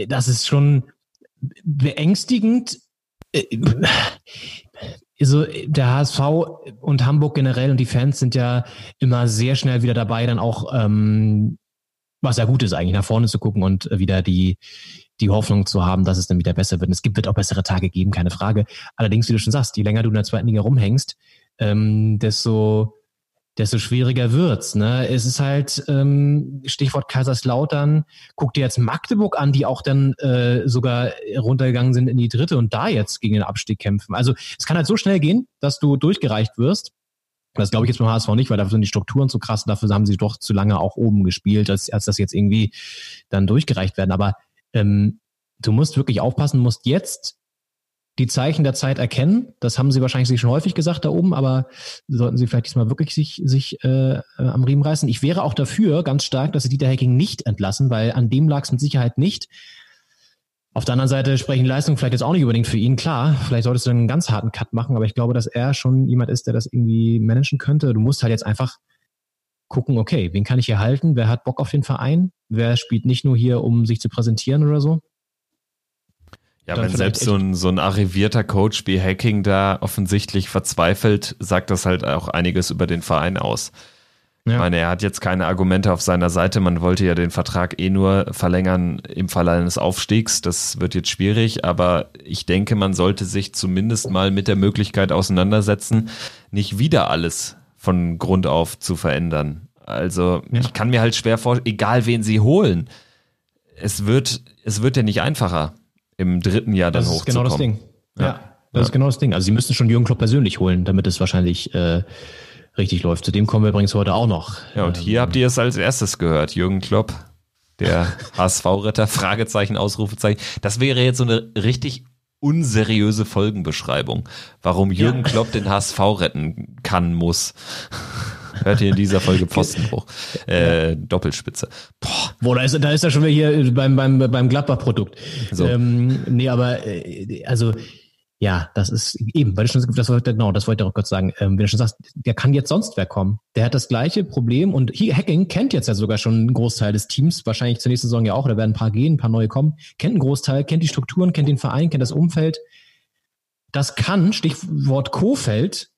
das ist schon beängstigend. Äh, Also, der HSV und Hamburg generell und die Fans sind ja immer sehr schnell wieder dabei, dann auch, ähm, was ja gut ist eigentlich, nach vorne zu gucken und wieder die, die Hoffnung zu haben, dass es dann wieder besser wird. Und es gibt, wird auch bessere Tage geben, keine Frage. Allerdings, wie du schon sagst, je länger du in der zweiten Liga rumhängst, ähm, desto, desto schwieriger wird's. Ne? Es ist halt ähm, Stichwort Kaiserslautern. Guck dir jetzt Magdeburg an, die auch dann äh, sogar runtergegangen sind in die dritte und da jetzt gegen den Abstieg kämpfen. Also es kann halt so schnell gehen, dass du durchgereicht wirst. Das glaube ich jetzt beim HSV nicht, weil dafür sind die Strukturen zu krass. Dafür haben sie doch zu lange auch oben gespielt, als, als das jetzt irgendwie dann durchgereicht werden. Aber ähm, du musst wirklich aufpassen, musst jetzt die Zeichen der Zeit erkennen. Das haben sie wahrscheinlich sich schon häufig gesagt da oben, aber sollten sie vielleicht diesmal wirklich sich, sich äh, äh, am Riemen reißen. Ich wäre auch dafür ganz stark, dass sie Dieter Hecking nicht entlassen, weil an dem lag es mit Sicherheit nicht. Auf der anderen Seite sprechen Leistungen vielleicht jetzt auch nicht unbedingt für ihn. Klar, vielleicht solltest du einen ganz harten Cut machen, aber ich glaube, dass er schon jemand ist, der das irgendwie managen könnte. Du musst halt jetzt einfach gucken, okay, wen kann ich hier halten? Wer hat Bock auf den Verein? Wer spielt nicht nur hier, um sich zu präsentieren oder so? Ja, Dann wenn selbst so ein, so ein arrivierter Coach wie Hacking da offensichtlich verzweifelt, sagt das halt auch einiges über den Verein aus. Ja. Ich meine, er hat jetzt keine Argumente auf seiner Seite. Man wollte ja den Vertrag eh nur verlängern im Falle eines Aufstiegs. Das wird jetzt schwierig, aber ich denke, man sollte sich zumindest mal mit der Möglichkeit auseinandersetzen, nicht wieder alles von Grund auf zu verändern. Also Ja. ich kann mir halt schwer vorstellen, egal wen sie holen, es wird, es wird ja nicht einfacher, im dritten Jahr dann Das ist genau hochzukommen. das Ding. Ja, Ja. das ist genau das Ding. Also sie müssten schon Jürgen Klopp persönlich holen, damit es wahrscheinlich äh, richtig läuft. Zu dem kommen wir übrigens heute auch noch. Ja, und hier habt ihr es als erstes gehört. Jürgen Klopp, der HSV-Retter, Fragezeichen, Ausrufezeichen. Das wäre jetzt so eine richtig unseriöse Folgenbeschreibung, warum Jürgen Klopp den HSV retten kann, muss. Hört ihr in dieser Folge Pfostenbruch. Äh, Doppelspitze. Boah, Boah, da ist, da ist er schon wieder hier beim, beim, beim Gladbach-Produkt. So. Ähm, nee, aber äh, also ja, das ist eben, weil du schon das wollte, genau, das wollte ich auch kurz sagen. Ähm, wenn du schon sagst, der kann jetzt sonst wer kommen. Der hat das gleiche Problem und hier, Hacking kennt jetzt ja sogar schon einen Großteil des Teams, wahrscheinlich zur nächsten Saison ja auch, da werden ein paar gehen, ein paar neue kommen, kennt einen Großteil, kennt die Strukturen, kennt den Verein, kennt das Umfeld. Das kann, Stichwort Kofeld,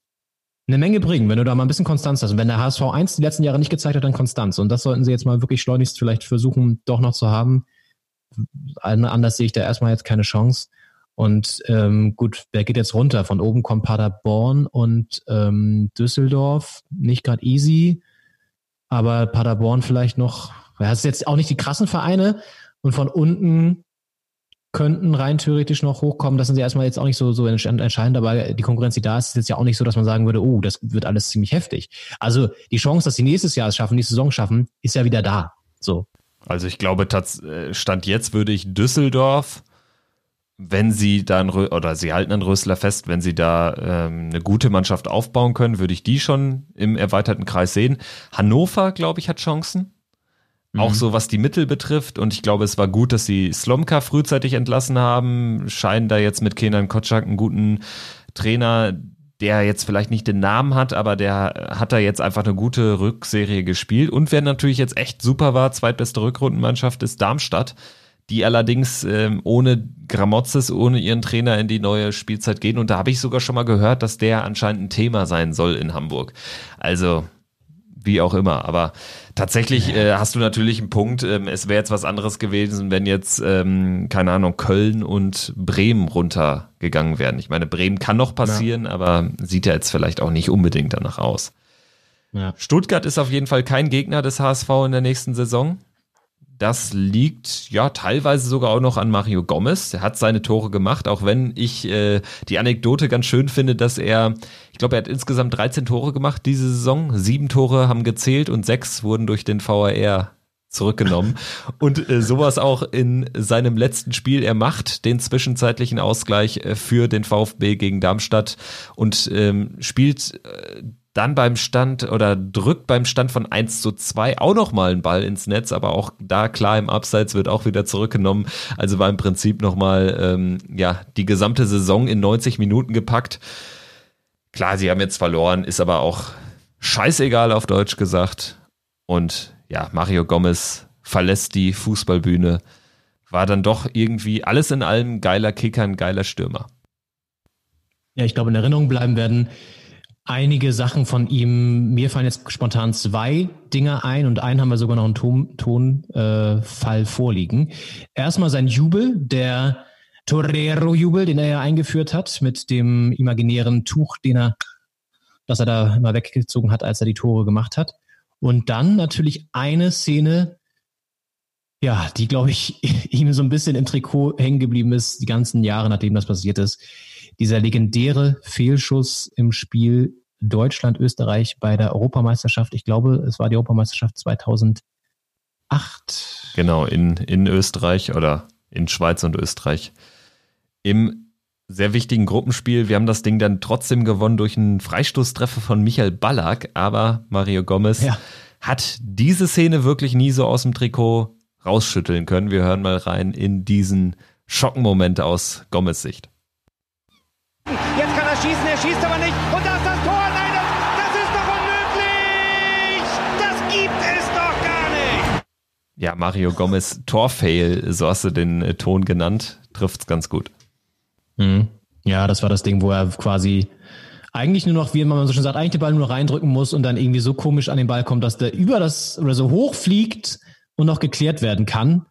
eine Menge bringen, wenn du da mal ein bisschen Konstanz hast. Und wenn der HSV 1 die letzten Jahre nicht gezeigt hat, dann Konstanz. Und das sollten sie jetzt mal wirklich schleunigst vielleicht versuchen, doch noch zu haben. Anders sehe ich da erstmal jetzt keine Chance. Und ähm, gut, wer geht jetzt runter? Von oben kommt Paderborn und ähm, Düsseldorf. Nicht gerade easy, aber Paderborn vielleicht noch. Das ist jetzt auch nicht die krassen Vereine. Und von unten könnten rein theoretisch noch hochkommen. Das sind ja erstmal jetzt auch nicht so, so entsch- entscheidend, aber die Konkurrenz, die da ist, ist jetzt ja auch nicht so, dass man sagen würde, oh, das wird alles ziemlich heftig. Also die Chance, dass sie nächstes Jahr es schaffen, nächste Saison schaffen, ist ja wieder da. So. Also ich glaube, äh, Stand jetzt würde ich Düsseldorf, wenn sie dann, oder sie halten an Rösler fest, wenn sie da ähm, eine gute Mannschaft aufbauen können, würde ich die schon im erweiterten Kreis sehen. Hannover, glaube ich, hat Chancen. Auch so, was die Mittel betrifft. Und ich glaube, es war gut, dass sie Slomka frühzeitig entlassen haben. Scheinen da jetzt mit Kenan Kotschak einen guten Trainer, der jetzt vielleicht nicht den Namen hat, aber der hat da jetzt einfach eine gute Rückserie gespielt. Und wer natürlich jetzt echt super war, zweitbeste Rückrundenmannschaft ist Darmstadt, die allerdings ähm, ohne Gramozis, ohne ihren Trainer in die neue Spielzeit gehen. Und da habe ich sogar schon mal gehört, dass der anscheinend ein Thema sein soll in Hamburg. Also wie auch immer. Aber tatsächlich äh, hast du natürlich einen Punkt. Ähm, es wäre jetzt was anderes gewesen, wenn jetzt, ähm, keine Ahnung, Köln und Bremen runtergegangen wären. Ich meine, Bremen kann noch passieren, ja. aber sieht ja jetzt vielleicht auch nicht unbedingt danach aus. Ja. Stuttgart ist auf jeden Fall kein Gegner des HSV in der nächsten Saison. Das liegt ja teilweise sogar auch noch an Mario Gomez. Er hat seine Tore gemacht, auch wenn ich äh, die Anekdote ganz schön finde, dass er, ich glaube, er hat insgesamt 13 Tore gemacht diese Saison. Sieben Tore haben gezählt und sechs wurden durch den VAR zurückgenommen. Und äh, sowas auch in seinem letzten Spiel. Er macht den zwischenzeitlichen Ausgleich äh, für den VfB gegen Darmstadt und ähm, spielt äh, dann beim Stand oder drückt beim Stand von 1 zu 2 auch nochmal einen Ball ins Netz, aber auch da klar im Abseits wird auch wieder zurückgenommen. Also war im Prinzip nochmal ähm, ja, die gesamte Saison in 90 Minuten gepackt. Klar, sie haben jetzt verloren, ist aber auch scheißegal auf Deutsch gesagt. Und ja, Mario Gomez verlässt die Fußballbühne. War dann doch irgendwie alles in allem geiler Kicker, ein geiler Stürmer. Ja, ich glaube, in Erinnerung bleiben werden einige Sachen von ihm. Mir fallen jetzt spontan zwei Dinge ein und einen haben wir sogar noch einen Tonfall Ton, äh, vorliegen. Erstmal sein Jubel, der Torero-Jubel, den er ja eingeführt hat, mit dem imaginären Tuch, den er, das er da immer weggezogen hat, als er die Tore gemacht hat. Und dann natürlich eine Szene, ja, die, glaube ich, ihm so ein bisschen im Trikot hängen geblieben ist, die ganzen Jahre, nachdem das passiert ist dieser legendäre Fehlschuss im Spiel Deutschland-Österreich bei der Europameisterschaft. Ich glaube, es war die Europameisterschaft 2008. Genau, in, in Österreich oder in Schweiz und Österreich. Im sehr wichtigen Gruppenspiel. Wir haben das Ding dann trotzdem gewonnen durch einen Freistoßtreffer von Michael Ballack, aber Mario Gomez ja. hat diese Szene wirklich nie so aus dem Trikot rausschütteln können. Wir hören mal rein in diesen Schockenmoment aus Gomez Sicht. Jetzt kann er schießen, er schießt aber nicht. Und da ist das Tor. Nein, das, das ist doch unmöglich. Das gibt es doch gar nicht. Ja, Mario Gomez Torfail, so hast du den äh, Ton genannt, trifft's ganz gut. Mhm. Ja, das war das Ding, wo er quasi eigentlich nur noch, wie man so schon sagt, eigentlich den Ball nur reindrücken muss und dann irgendwie so komisch an den Ball kommt, dass der über das oder so hoch fliegt und noch geklärt werden kann.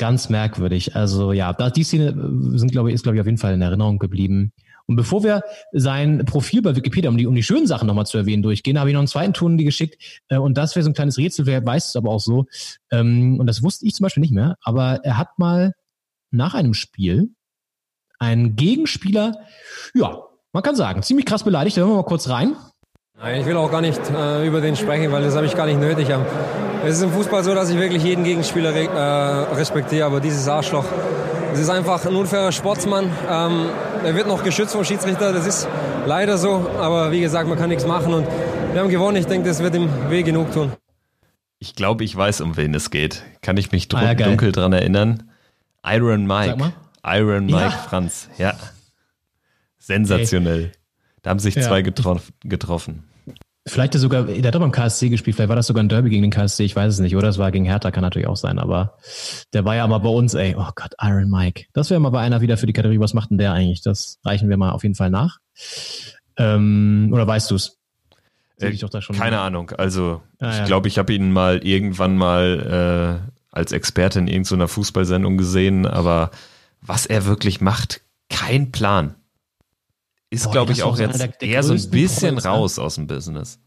Ganz merkwürdig. Also ja, die Szene äh, sind, glaube ich, ist, glaube ich, auf jeden Fall in Erinnerung geblieben. Und bevor wir sein Profil bei Wikipedia, um die, um die schönen Sachen nochmal zu erwähnen, durchgehen, habe ich noch einen zweiten Ton geschickt. Äh, und das wäre so ein kleines Rätsel, wer weiß es aber auch so. Ähm, und das wusste ich zum Beispiel nicht mehr. Aber er hat mal nach einem Spiel einen Gegenspieler, ja, man kann sagen, ziemlich krass beleidigt. Da hören wir mal kurz rein. Ich will auch gar nicht äh, über den sprechen, weil das habe ich gar nicht nötig. Es ist im Fußball so, dass ich wirklich jeden Gegenspieler äh, respektiere, aber dieses Arschloch, es ist einfach ein unfairer Sportsmann. Ähm, er wird noch geschützt vom Schiedsrichter, das ist leider so, aber wie gesagt, man kann nichts machen und wir haben gewonnen. Ich denke, das wird ihm weh genug tun. Ich glaube, ich weiß, um wen es geht. Kann ich mich ah, ja, dunkel dran erinnern? Iron Mike. Iron Mike ja. Franz, ja. Sensationell. Hey. Da haben sich ja. zwei getrof getroffen. Vielleicht sogar, der hat doch beim KSC gespielt, vielleicht war das sogar ein Derby gegen den KSC, ich weiß es nicht, oder? Das war gegen Hertha, kann natürlich auch sein, aber der war ja mal bei uns, ey, oh Gott, Iron Mike. Das wäre mal bei einer wieder für die Kategorie, was macht denn der eigentlich? Das reichen wir mal auf jeden Fall nach. Ähm, oder weißt du es? Äh, keine mal. Ahnung, also ah, ich ja. glaube, ich habe ihn mal irgendwann mal äh, als Experte in irgendeiner Fußballsendung gesehen, aber was er wirklich macht, kein Plan ist, glaube ich, auch jetzt der, der eher so ein bisschen Prolls, raus aus dem Business.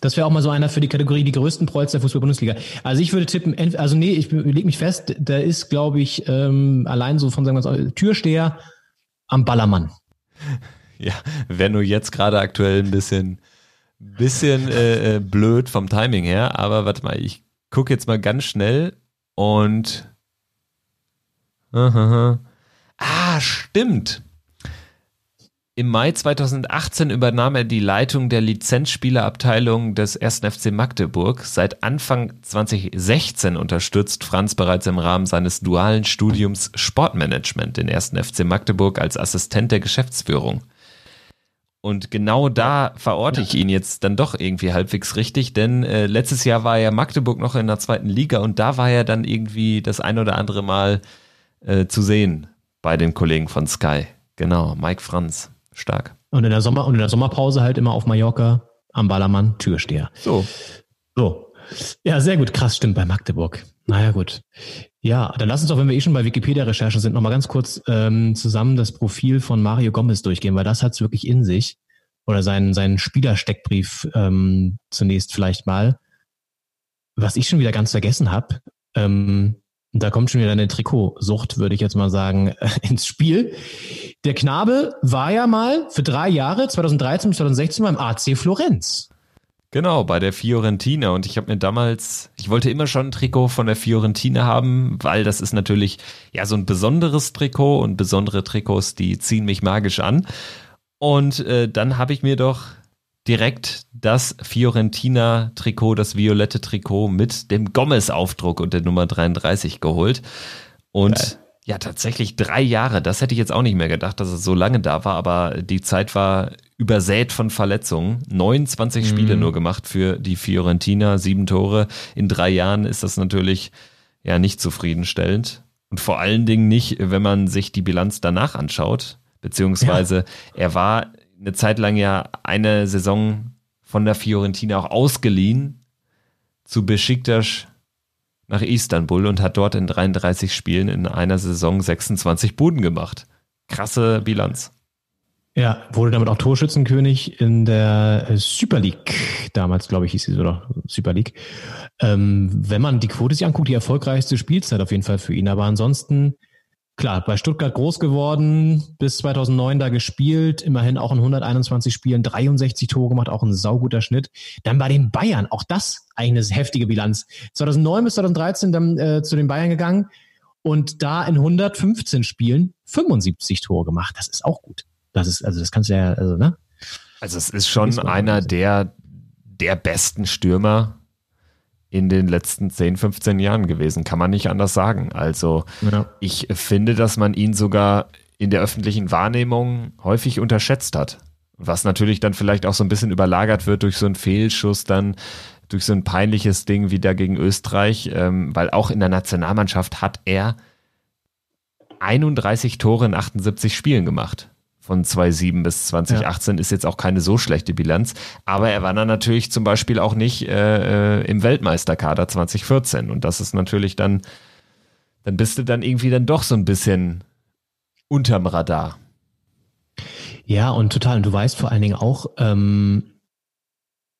Das wäre auch mal so einer für die Kategorie die größten Prolls der Fußball-Bundesliga. Also ich würde tippen, also nee, ich lege mich fest, der ist, glaube ich, ähm, allein so von sagen wir mal, Türsteher am Ballermann. Ja, wäre nur jetzt gerade aktuell ein bisschen, bisschen äh, äh blöd vom Timing her, aber warte mal, ich gucke jetzt mal ganz schnell und -huh. Ah, stimmt. Im Mai 2018 übernahm er die Leitung der Lizenzspielerabteilung des 1. FC Magdeburg. Seit Anfang 2016 unterstützt Franz bereits im Rahmen seines dualen Studiums Sportmanagement den 1. FC Magdeburg als Assistent der Geschäftsführung. Und genau da verorte ich ihn jetzt dann doch irgendwie halbwegs richtig, denn äh, letztes Jahr war ja Magdeburg noch in der zweiten Liga und da war er dann irgendwie das ein oder andere Mal äh, zu sehen bei den Kollegen von Sky. Genau, Mike Franz, stark. Und in der Sommer und in der Sommerpause halt immer auf Mallorca am Ballermann Türsteher. So. So. Ja, sehr gut. Krass, stimmt bei Magdeburg. Naja, gut. Ja, dann lass uns doch, wenn wir eh schon bei Wikipedia-Recherchen sind, nochmal ganz kurz ähm, zusammen das Profil von Mario Gomez durchgehen, weil das hat's wirklich in sich. Oder seinen, seinen Spielersteckbrief ähm, zunächst vielleicht mal. Was ich schon wieder ganz vergessen habe, ähm, da kommt schon wieder eine Trikotsucht, würde ich jetzt mal sagen, ins Spiel. Der Knabe war ja mal für drei Jahre, 2013 bis 2016, beim AC Florenz. Genau, bei der Fiorentina. Und ich habe mir damals, ich wollte immer schon ein Trikot von der Fiorentina haben, weil das ist natürlich ja so ein besonderes Trikot und besondere Trikots, die ziehen mich magisch an. Und äh, dann habe ich mir doch direkt das Fiorentina-Trikot, das violette Trikot mit dem Gomez-Aufdruck und der Nummer 33 geholt. Und Geil. ja, tatsächlich drei Jahre. Das hätte ich jetzt auch nicht mehr gedacht, dass es so lange da war, aber die Zeit war übersät von Verletzungen. 29 mhm. Spiele nur gemacht für die Fiorentina, sieben Tore. In drei Jahren ist das natürlich ja nicht zufriedenstellend. Und vor allen Dingen nicht, wenn man sich die Bilanz danach anschaut. Beziehungsweise ja. er war eine Zeit lang ja eine Saison von der Fiorentina auch ausgeliehen zu Besiktas nach Istanbul und hat dort in 33 Spielen in einer Saison 26 Buden gemacht. Krasse Bilanz. Ja, wurde damit auch Torschützenkönig in der Super League. Damals, glaube ich, hieß sie oder Super League. Ähm, wenn man die Quote sich anguckt, die erfolgreichste Spielzeit auf jeden Fall für ihn. Aber ansonsten, klar, bei Stuttgart groß geworden, bis 2009 da gespielt, immerhin auch in 121 Spielen 63 Tore gemacht, auch ein sauguter Schnitt. Dann bei den Bayern, auch das eine heftige Bilanz. 2009 bis 2013 dann äh, zu den Bayern gegangen und da in 115 Spielen 75 Tore gemacht. Das ist auch gut. Das ist, also das kannst du ja, also, ne? Also es ist schon einer der, der besten Stürmer in den letzten 10, 15 Jahren gewesen, kann man nicht anders sagen. Also ja. ich finde, dass man ihn sogar in der öffentlichen Wahrnehmung häufig unterschätzt hat. Was natürlich dann vielleicht auch so ein bisschen überlagert wird durch so einen Fehlschuss, dann durch so ein peinliches Ding wie da gegen Österreich, ähm, weil auch in der Nationalmannschaft hat er 31 Tore in 78 Spielen gemacht von 2007 bis 2018 ja. ist jetzt auch keine so schlechte Bilanz. Aber er war dann natürlich zum Beispiel auch nicht äh, äh im Weltmeisterkader 2014. Und das ist natürlich dann, dann bist du dann irgendwie dann doch so ein bisschen unterm Radar. Ja, und total. Und du weißt vor allen Dingen auch, ähm,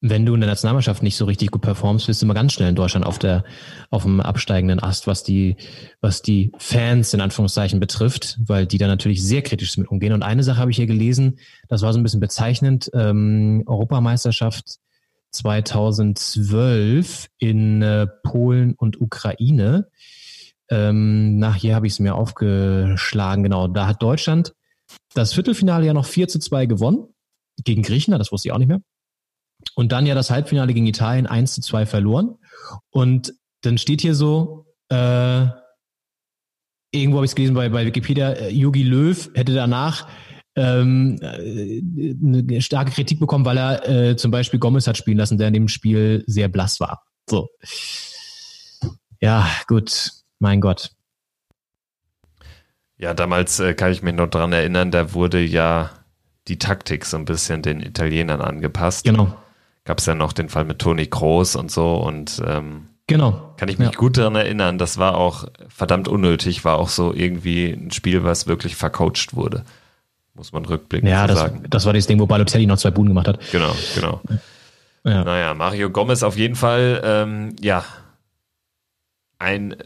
wenn du in der Nationalmannschaft nicht so richtig gut performst, bist du immer ganz schnell in Deutschland auf der, auf dem absteigenden Ast, was die, was die Fans in Anführungszeichen betrifft, weil die da natürlich sehr kritisch mit umgehen. Und eine Sache habe ich hier gelesen, das war so ein bisschen bezeichnend, ähm, Europameisterschaft 2012 in äh, Polen und Ukraine. Ähm, nach hier habe ich es mir aufgeschlagen, genau. Da hat Deutschland das Viertelfinale ja noch 4 zu 2 gewonnen gegen Griechenland, das wusste ich auch nicht mehr. Und dann ja das Halbfinale gegen Italien 1 zu 2 verloren. Und dann steht hier so, äh, irgendwo habe ich es gelesen bei, bei Wikipedia, äh, Yogi Löw hätte danach ähm, äh, eine starke Kritik bekommen, weil er äh, zum Beispiel Gomez hat spielen lassen, der in dem Spiel sehr blass war. So. Ja, gut, mein Gott. Ja, damals äh, kann ich mich noch dran erinnern, da wurde ja die Taktik so ein bisschen den Italienern angepasst. Genau gab es ja noch den Fall mit Toni Kroos und so und ähm, Genau. Kann ich mich ja. gut daran erinnern. Das war auch verdammt unnötig, war auch so irgendwie ein Spiel, was wirklich vercoacht wurde. Muss man rückblickend ja, das, sagen. das war das Ding, wo Balotelli noch zwei Buden gemacht hat. Genau, genau. Ja. Naja, Mario Gomez auf jeden Fall, ähm, ja, ein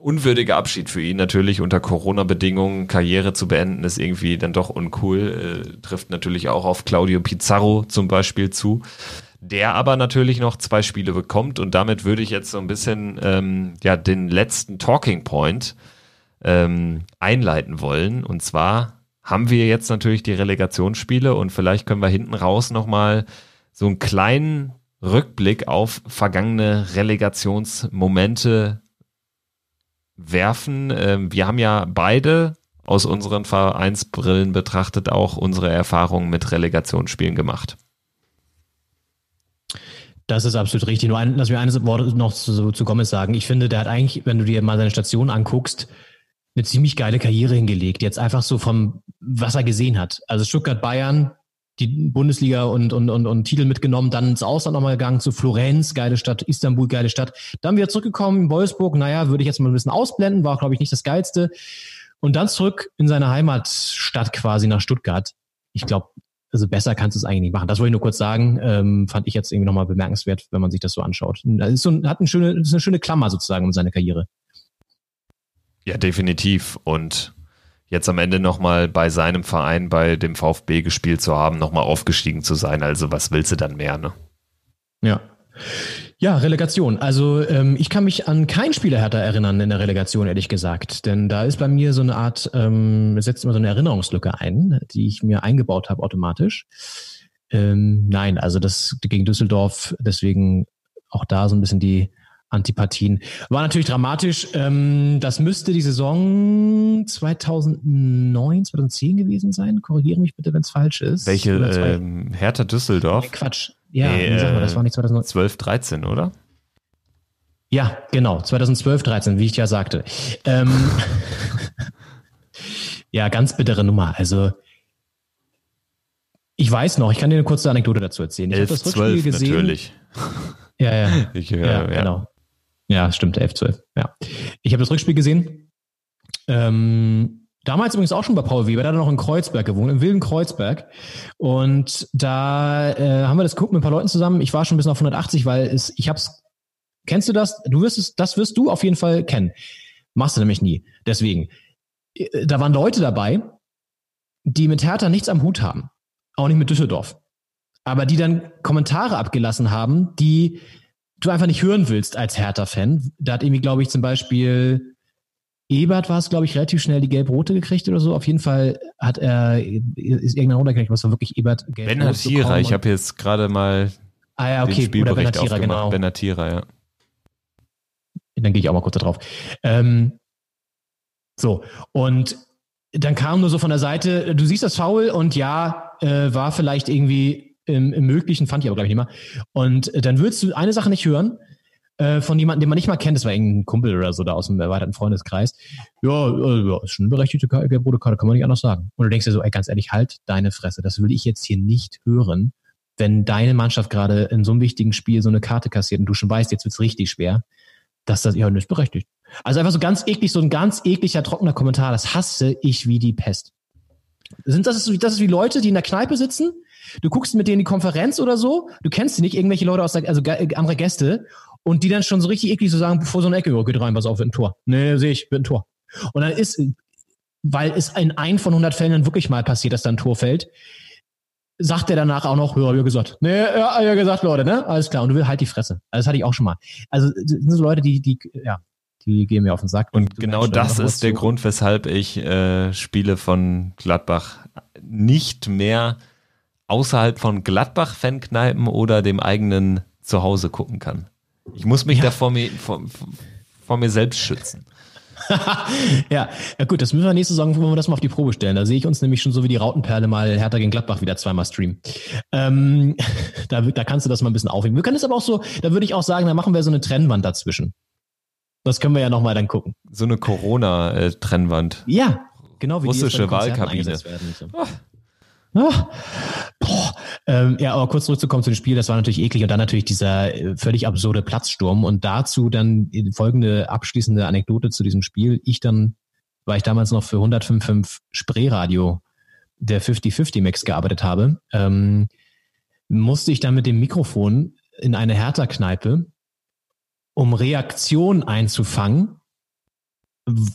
unwürdiger Abschied für ihn natürlich unter Corona-Bedingungen. Karriere zu beenden ist irgendwie dann doch uncool. Äh, trifft natürlich auch auf Claudio Pizarro zum Beispiel zu. Der aber natürlich noch zwei Spiele bekommt und damit würde ich jetzt so ein bisschen ähm, ja den letzten Talking Point ähm, einleiten wollen. Und zwar haben wir jetzt natürlich die Relegationsspiele und vielleicht können wir hinten raus nochmal so einen kleinen Rückblick auf vergangene Relegationsmomente werfen. Ähm, wir haben ja beide aus unseren Vereinsbrillen betrachtet auch unsere Erfahrungen mit Relegationsspielen gemacht. Das ist absolut richtig. Nur ein, lass mir eines Wort noch zu, zu Gomez sagen. Ich finde, der hat eigentlich, wenn du dir mal seine Station anguckst, eine ziemlich geile Karriere hingelegt. Jetzt einfach so vom, was er gesehen hat. Also Stuttgart, Bayern, die Bundesliga und, und, und, und Titel mitgenommen, dann ins Ausland nochmal gegangen, zu Florenz, geile Stadt, Istanbul, geile Stadt. Dann wieder zurückgekommen in Wolfsburg, naja, würde ich jetzt mal ein bisschen ausblenden, war, glaube ich, nicht das Geilste. Und dann zurück in seine Heimatstadt quasi nach Stuttgart. Ich glaube, also besser kannst du es eigentlich nicht machen. Das wollte ich nur kurz sagen. Ähm, fand ich jetzt irgendwie nochmal bemerkenswert, wenn man sich das so anschaut. Das ist so, hat eine schöne, ist eine schöne Klammer sozusagen um seine Karriere. Ja, definitiv. Und jetzt am Ende nochmal bei seinem Verein, bei dem VfB gespielt zu haben, nochmal aufgestiegen zu sein. Also was willst du dann mehr, ne? Ja. Ja, Relegation. Also ähm, ich kann mich an keinen Spieler härter erinnern in der Relegation, ehrlich gesagt. Denn da ist bei mir so eine Art, ähm, setzt immer so eine Erinnerungslücke ein, die ich mir eingebaut habe automatisch. Ähm, nein, also das gegen Düsseldorf, deswegen auch da so ein bisschen die Antipathien. War natürlich dramatisch. Ähm, das müsste die Saison 2009, 2010 gewesen sein. Korrigiere mich bitte, wenn es falsch ist. Welche ähm, Hertha Düsseldorf? Nee, Quatsch. Ja, nee, sag mal, das war nicht 2009. 12, 13, oder? Ja, genau. 2012, 13, wie ich ja sagte. Ähm, ja, ganz bittere Nummer. Also ich weiß noch, ich kann dir eine kurze Anekdote dazu erzählen. Ich 11, das 12 gesehen. natürlich. Ja, ja. Ich, ja, ja, genau. Ja, stimmt, 11, 12. Ja. Ich habe das Rückspiel gesehen. Ähm, damals übrigens auch schon bei Paul Weber, da hat er noch in Kreuzberg gewohnt, im wilden Kreuzberg. Und da äh, haben wir das geguckt mit ein paar Leuten zusammen. Ich war schon bis auf 180, weil es, ich hab's, kennst du das? Du wirst es, das wirst du auf jeden Fall kennen. Machst du nämlich nie. Deswegen. Äh, da waren Leute dabei, die mit Hertha nichts am Hut haben. Auch nicht mit Düsseldorf. Aber die dann Kommentare abgelassen haben, die du einfach nicht hören willst als Hertha-Fan. Da hat irgendwie, glaube ich, zum Beispiel Ebert war es, glaube ich, relativ schnell die gelb-rote gekriegt oder so. Auf jeden Fall hat er, ist irgendeiner runtergekriegt, was war wirklich Ebert gelb Ben Hatira, ich habe jetzt gerade mal ah, ja, okay. den Spielbericht oder ben genau. Ben Hatira, ja. Dann gehe ich auch mal kurz da drauf. Ähm, so, und dann kam nur so von der Seite, du siehst das Foul und ja, äh, war vielleicht irgendwie im, im Möglichen, fand ich aber, glaube ich, nicht mehr. Und äh, dann würdest du eine Sache nicht hören, äh, von jemandem, den man nicht mal kennt, das war irgendein Kumpel oder so da aus dem erweiterten Freundeskreis. Ja, äh, ja ist schon eine berechtigte gelb-rote Karte, kann man nicht anders sagen. Und du denkst dir so, ey, ganz ehrlich, halt deine Fresse. Das will ich jetzt hier nicht hören, wenn deine Mannschaft gerade in so einem wichtigen Spiel so eine Karte kassiert und du schon weißt, jetzt wird's richtig schwer, dass das ja nicht berechtigt. Also einfach so ganz eklig, so ein ganz ekliger, trockener Kommentar, das hasse ich wie die Pest. Sind das, das ist wie Leute, die in der Kneipe sitzen, Du guckst mit denen die Konferenz oder so, du kennst sie nicht, irgendwelche Leute aus der, also andere Gäste, und die dann schon so richtig eklig so sagen, bevor so eine Ecke, geht rein, pass auf, wird ein Tor. Nee, sehe ich, wird ein Tor. Und dann ist, weil es in ein von 100 Fällen dann wirklich mal passiert, dass da ein Tor fällt, sagt er danach auch noch, ja, hab ich gesagt. Nee, ja, ich gesagt, Leute, ne? Alles klar. Und du willst halt die Fresse. Also, das hatte ich auch schon mal. Also, das sind so Leute, die, die, ja, die gehen mir auf den Sack. Und genau das ist der Grund, weshalb ich äh, Spiele von Gladbach nicht mehr außerhalb von Gladbach-Fankneipen oder dem eigenen Zuhause gucken kann. Ich muss mich ja. da vor mir, vor, vor mir selbst schützen. ja, ja gut, das müssen wir nächste Saison, wenn wir das mal auf die Probe stellen. Da sehe ich uns nämlich schon so wie die Rautenperle mal Hertha gegen Gladbach wieder zweimal streamen. Ähm, da, da kannst du das mal ein bisschen aufheben. Wir können es aber auch so, da würde ich auch sagen, da machen wir so eine Trennwand dazwischen. Das können wir ja nochmal dann gucken. So eine Corona-Trennwand. Ja, genau wie Russische die Wahlkabine. Werden, so. oh. Ah. Ähm, ja, aber kurz zurückzukommen zu dem Spiel, das war natürlich eklig und dann natürlich dieser äh, völlig absurde Platzsturm und dazu dann folgende abschließende Anekdote zu diesem Spiel. Ich dann, weil ich damals noch für 105.5 Spreeradio der 50-50 Mix gearbeitet habe, ähm, musste ich dann mit dem Mikrofon in eine Hertha-Kneipe, um Reaktion einzufangen.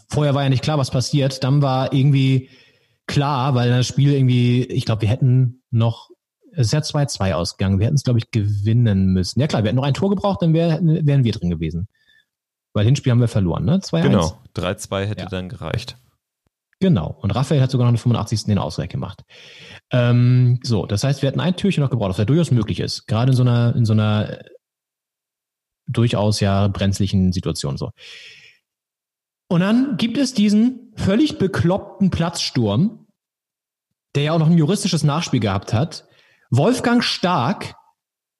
Vorher war ja nicht klar, was passiert. Dann war irgendwie klar, weil das Spiel irgendwie, ich glaube, wir hätten noch, es ist ja 2-2 ausgegangen, wir hätten es, glaube ich, gewinnen müssen. Ja klar, wir hätten noch ein Tor gebraucht, dann wär, wären wir drin gewesen. Weil Hinspiel haben wir verloren, ne? 2-1. Genau, 3-2 hätte ja. dann gereicht. Genau. Und Raphael hat sogar noch den 85. den Ausgleich gemacht. Ähm, so, das heißt, wir hätten ein Türchen noch gebraucht, was ja durchaus möglich ist. Gerade in so einer, in so einer durchaus ja brenzlichen Situation so. Und dann gibt es diesen völlig bekloppten Platzsturm, der ja auch noch ein juristisches Nachspiel gehabt hat. Wolfgang Stark,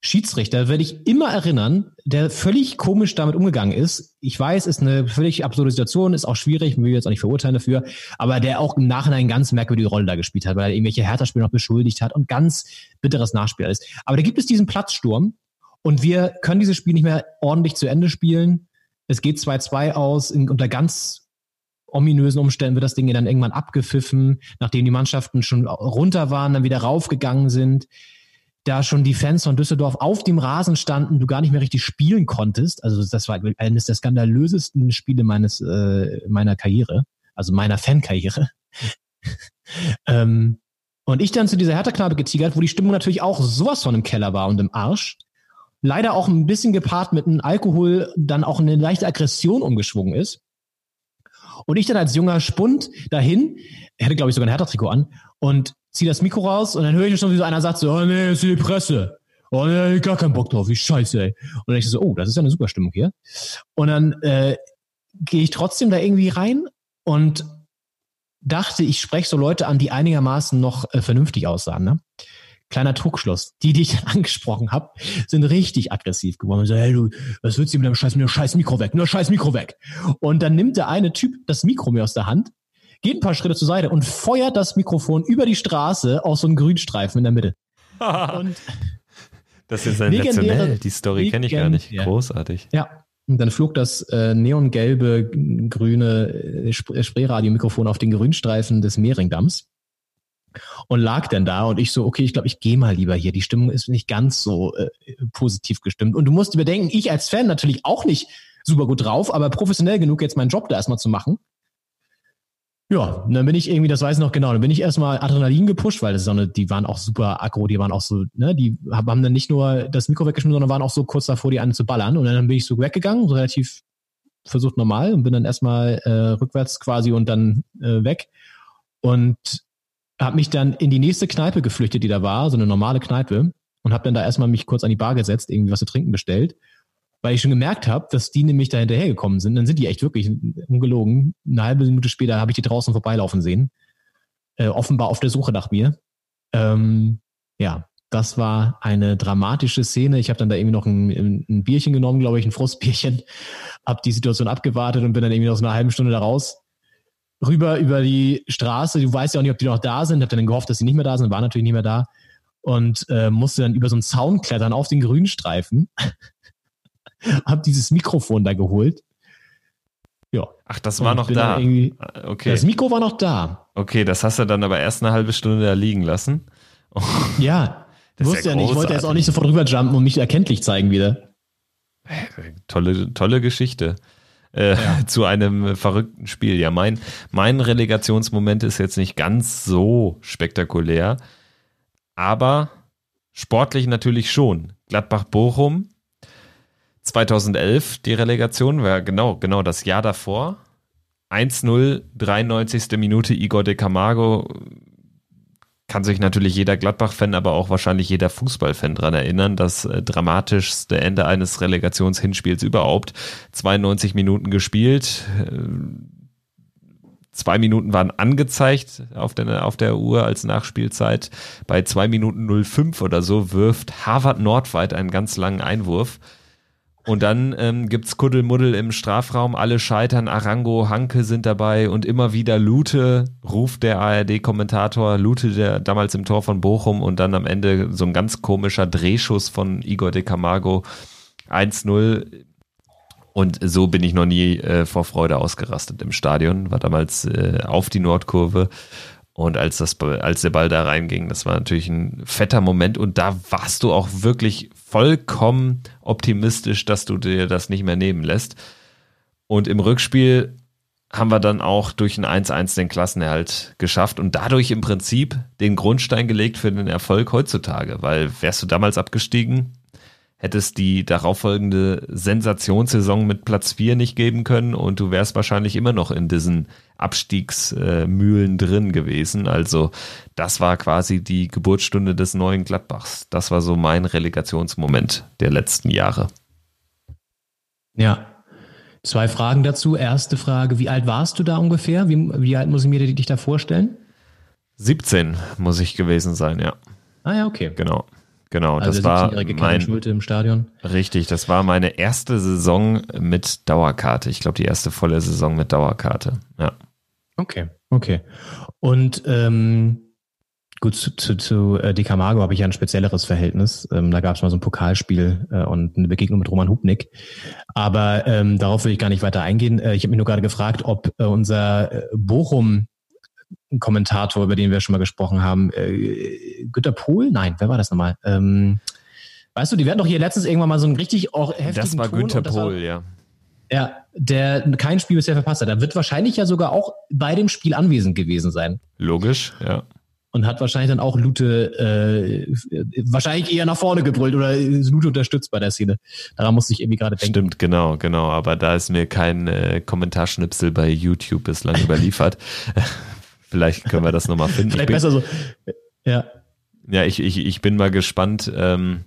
Schiedsrichter, werde ich immer erinnern, der völlig komisch damit umgegangen ist. Ich weiß, ist eine völlig absurde Situation, ist auch schwierig, will jetzt auch nicht verurteilen dafür, aber der auch im Nachhinein ganz merkwürdige Rolle da gespielt hat, weil er irgendwelche Hertha-Spieler noch beschuldigt hat und ganz bitteres Nachspiel ist. Aber da gibt es diesen Platzsturm und wir können dieses Spiel nicht mehr ordentlich zu Ende spielen. Es geht 2-2 aus, in, unter ganz ominösen Umständen wird das Ding dann irgendwann abgepfiffen, nachdem die Mannschaften schon runter waren, dann wieder raufgegangen sind. Da schon die Fans von Düsseldorf auf dem Rasen standen, du gar nicht mehr richtig spielen konntest. Also das war eines der skandalösesten Spiele meines äh, meiner Karriere, also meiner Fankarriere. ähm, und ich dann zu dieser Hertha-Kneipe getigert, wo die Stimmung natürlich auch sowas von im Keller war und im Arsch leider auch ein bisschen gepaart mit einem Alkohol dann auch eine leichte Aggression umgeschwungen ist. Und ich dann als junger Spund dahin, hatte glaube ich sogar ein Hertha-Trikot an und ziehe das Mikro raus und dann höre ich schon, wie so einer sagt so, oh nee, ist die Presse. Oh nee, gar keinen Bock drauf, wie scheiße, ey. Und dann ich so, oh, das ist ja eine super Stimmung hier. Und dann äh, gehe ich trotzdem da irgendwie rein und dachte, ich spreche so Leute an, die einigermaßen noch äh, vernünftig aussahen. Ne? Kleiner Trugschluss. Die, die ich angesprochen habe, sind richtig aggressiv geworden. So, hey, du, was willst du mit deinem scheiß, mit dem scheiß Mikro weg? Nur scheiß Mikro weg. Und dann nimmt der eine Typ das Mikro mir aus der Hand, geht ein paar Schritte zur Seite und feuert das Mikrofon über die Straße aus so einem Grünstreifen in der Mitte. und das ist sensationell. Die Story kenne ich gar nicht. Großartig. Ja. Und dann flog das äh, neongelbe, grüne äh, Sprayradio-Mikrofon auf den Grünstreifen des Mehringdamms und lag dann da und ich so, okay, ich glaube, ich gehe mal lieber hier. Die Stimmung ist nicht ganz so äh, positiv gestimmt. Und du musst bedenken, ich als Fan natürlich auch nicht super gut drauf, aber professionell genug, jetzt meinen Job da erstmal zu machen. Ja, dann bin ich irgendwie, das weiß ich noch genau, dann bin ich erstmal Adrenalin gepusht, weil das ist eine, die waren auch super aggro, die waren auch so, ne, die haben dann nicht nur das Mikro weggeschmissen, sondern waren auch so kurz davor, die einen zu ballern. Und dann bin ich so weggegangen, so relativ versucht normal und bin dann erstmal äh, rückwärts quasi und dann äh, weg. Und habe mich dann in die nächste Kneipe geflüchtet, die da war, so eine normale Kneipe, und habe dann da erstmal mich kurz an die Bar gesetzt, irgendwie was zu trinken bestellt, weil ich schon gemerkt habe, dass die nämlich da hinterhergekommen sind. Dann sind die echt wirklich ungelogen. Eine halbe Minute später habe ich die draußen vorbeilaufen sehen, äh, offenbar auf der Suche nach mir. Ähm, ja, das war eine dramatische Szene. Ich habe dann da irgendwie noch ein, ein Bierchen genommen, glaube ich, ein Frustbierchen, habe die Situation abgewartet und bin dann irgendwie noch so eine halbe Stunde da raus rüber über die Straße. Du weißt ja auch nicht, ob die noch da sind. Hab dann gehofft, dass sie nicht mehr da sind. War natürlich nicht mehr da. Und äh, musste dann über so einen Zaun klettern auf den Grünstreifen. hab dieses Mikrofon da geholt. Ja. Ach, das war noch da. Ah, okay. Das Mikro war noch da. Okay, das hast du dann aber erst eine halbe Stunde da liegen lassen. ja. Das wusste ja, ja nicht. Ich wollte jetzt auch nicht sofort rüberjumpen und mich erkenntlich zeigen wieder. Tolle, tolle Geschichte äh, ja. zu einem verrückten Spiel. Ja, mein, mein Relegationsmoment ist jetzt nicht ganz so spektakulär, aber sportlich natürlich schon. Gladbach-Bochum 2011, die Relegation war genau, genau das Jahr davor. 1-0, 93. Minute Igor de Camargo kann sich natürlich jeder Gladbach-Fan, aber auch wahrscheinlich jeder Fußball-Fan dran erinnern, das äh, dramatischste Ende eines Relegationshinspiels überhaupt. 92 Minuten gespielt, äh, zwei Minuten waren angezeigt auf der, auf der Uhr als Nachspielzeit. Bei zwei Minuten 05 oder so wirft Harvard Nordweit einen ganz langen Einwurf. Und dann ähm, gibt's Kuddelmuddel im Strafraum, alle scheitern, Arango, Hanke sind dabei. Und immer wieder Lute, ruft der ARD-Kommentator, Lute, der damals im Tor von Bochum. Und dann am Ende so ein ganz komischer Drehschuss von Igor de Camargo, 1-0. Und so bin ich noch nie äh, vor Freude ausgerastet im Stadion, war damals äh, auf die Nordkurve. Und als das, als der Ball da reinging, das war natürlich ein fetter Moment. Und da warst du auch wirklich vollkommen optimistisch, dass du dir das nicht mehr nehmen lässt. Und im Rückspiel haben wir dann auch durch ein 1-1 den Klassenerhalt geschafft und dadurch im Prinzip den Grundstein gelegt für den Erfolg heutzutage, weil wärst du damals abgestiegen, hätte es die darauffolgende Sensationssaison mit Platz 4 nicht geben können und du wärst wahrscheinlich immer noch in diesen Abstiegsmühlen drin gewesen. Also das war quasi die Geburtsstunde des neuen Gladbachs. Das war so mein Relegationsmoment der letzten Jahre. Ja, Zwei Fragen dazu. Erste Frage, wie alt warst du da ungefähr? Wie, wie alt muss ich mir dich da vorstellen? 17 muss ich gewesen sein, ja. Ah ja, okay. Genau. Genau, Also das war 17-jährige Kevin mein, Schulte im Stadion. richtig, das war meine erste Saison mit Dauerkarte. Ich glaube, die erste volle Saison mit Dauerkarte. Ja. Okay, okay. Und ähm, gut, zu, zu, zu äh, Di Camargo habe ich ja ein spezielleres Verhältnis. Ähm, da gab es mal so ein Pokalspiel äh, und eine Begegnung mit Roman Hubnik. Aber ähm, darauf will ich gar nicht weiter eingehen. Äh, ich habe mich nur gerade gefragt, ob äh, unser äh, Bochum Kommentator, über den wir schon mal gesprochen haben, äh, Günter Pohl? Nein, wer war das nochmal? Ähm, weißt du, die werden doch hier letztens irgendwann mal so einen richtig auch heftigen Das war Ton Günther und das war- Pohl, ja. ja, der kein Spiel bisher verpasst hat. Er wird wahrscheinlich ja sogar auch bei dem Spiel anwesend gewesen sein. Logisch, ja. Und hat wahrscheinlich dann auch Lute äh, wahrscheinlich eher nach vorne gebrüllt oder Lute unterstützt bei der Szene. Daran musste ich irgendwie gerade denken. Stimmt, genau, genau. Aber da ist mir kein äh, Kommentarschnipsel bei YouTube bislang überliefert. Vielleicht können wir das nochmal finden. Vielleicht ich bin, besser so. Ja. Ja, ich, ich, ich bin mal gespannt, ähm,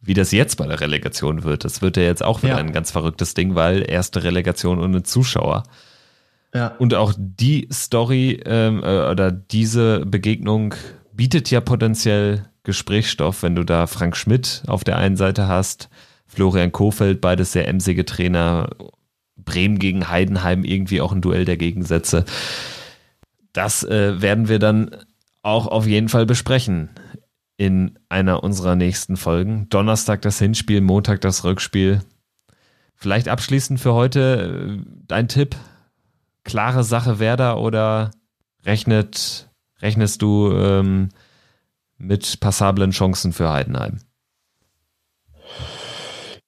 wie das jetzt bei der Relegation wird. Das wird ja jetzt auch wieder Ja. ein ganz verrücktes Ding, weil erste Relegation ohne Zuschauer. Ja. Und auch die Story ähm, äh, oder diese Begegnung bietet ja potenziell Gesprächsstoff, wenn du da Frank Schmidt auf der einen Seite hast, Florian Kofeld, beides sehr emsige Trainer, Bremen gegen Heidenheim, irgendwie auch ein Duell der Gegensätze. Das äh, werden wir dann auch auf jeden Fall besprechen in einer unserer nächsten Folgen. Donnerstag das Hinspiel, Montag das Rückspiel. Vielleicht abschließend für heute äh, dein Tipp. Klare Sache Werder oder rechnet, rechnest du ähm, mit passablen Chancen für Heidenheim?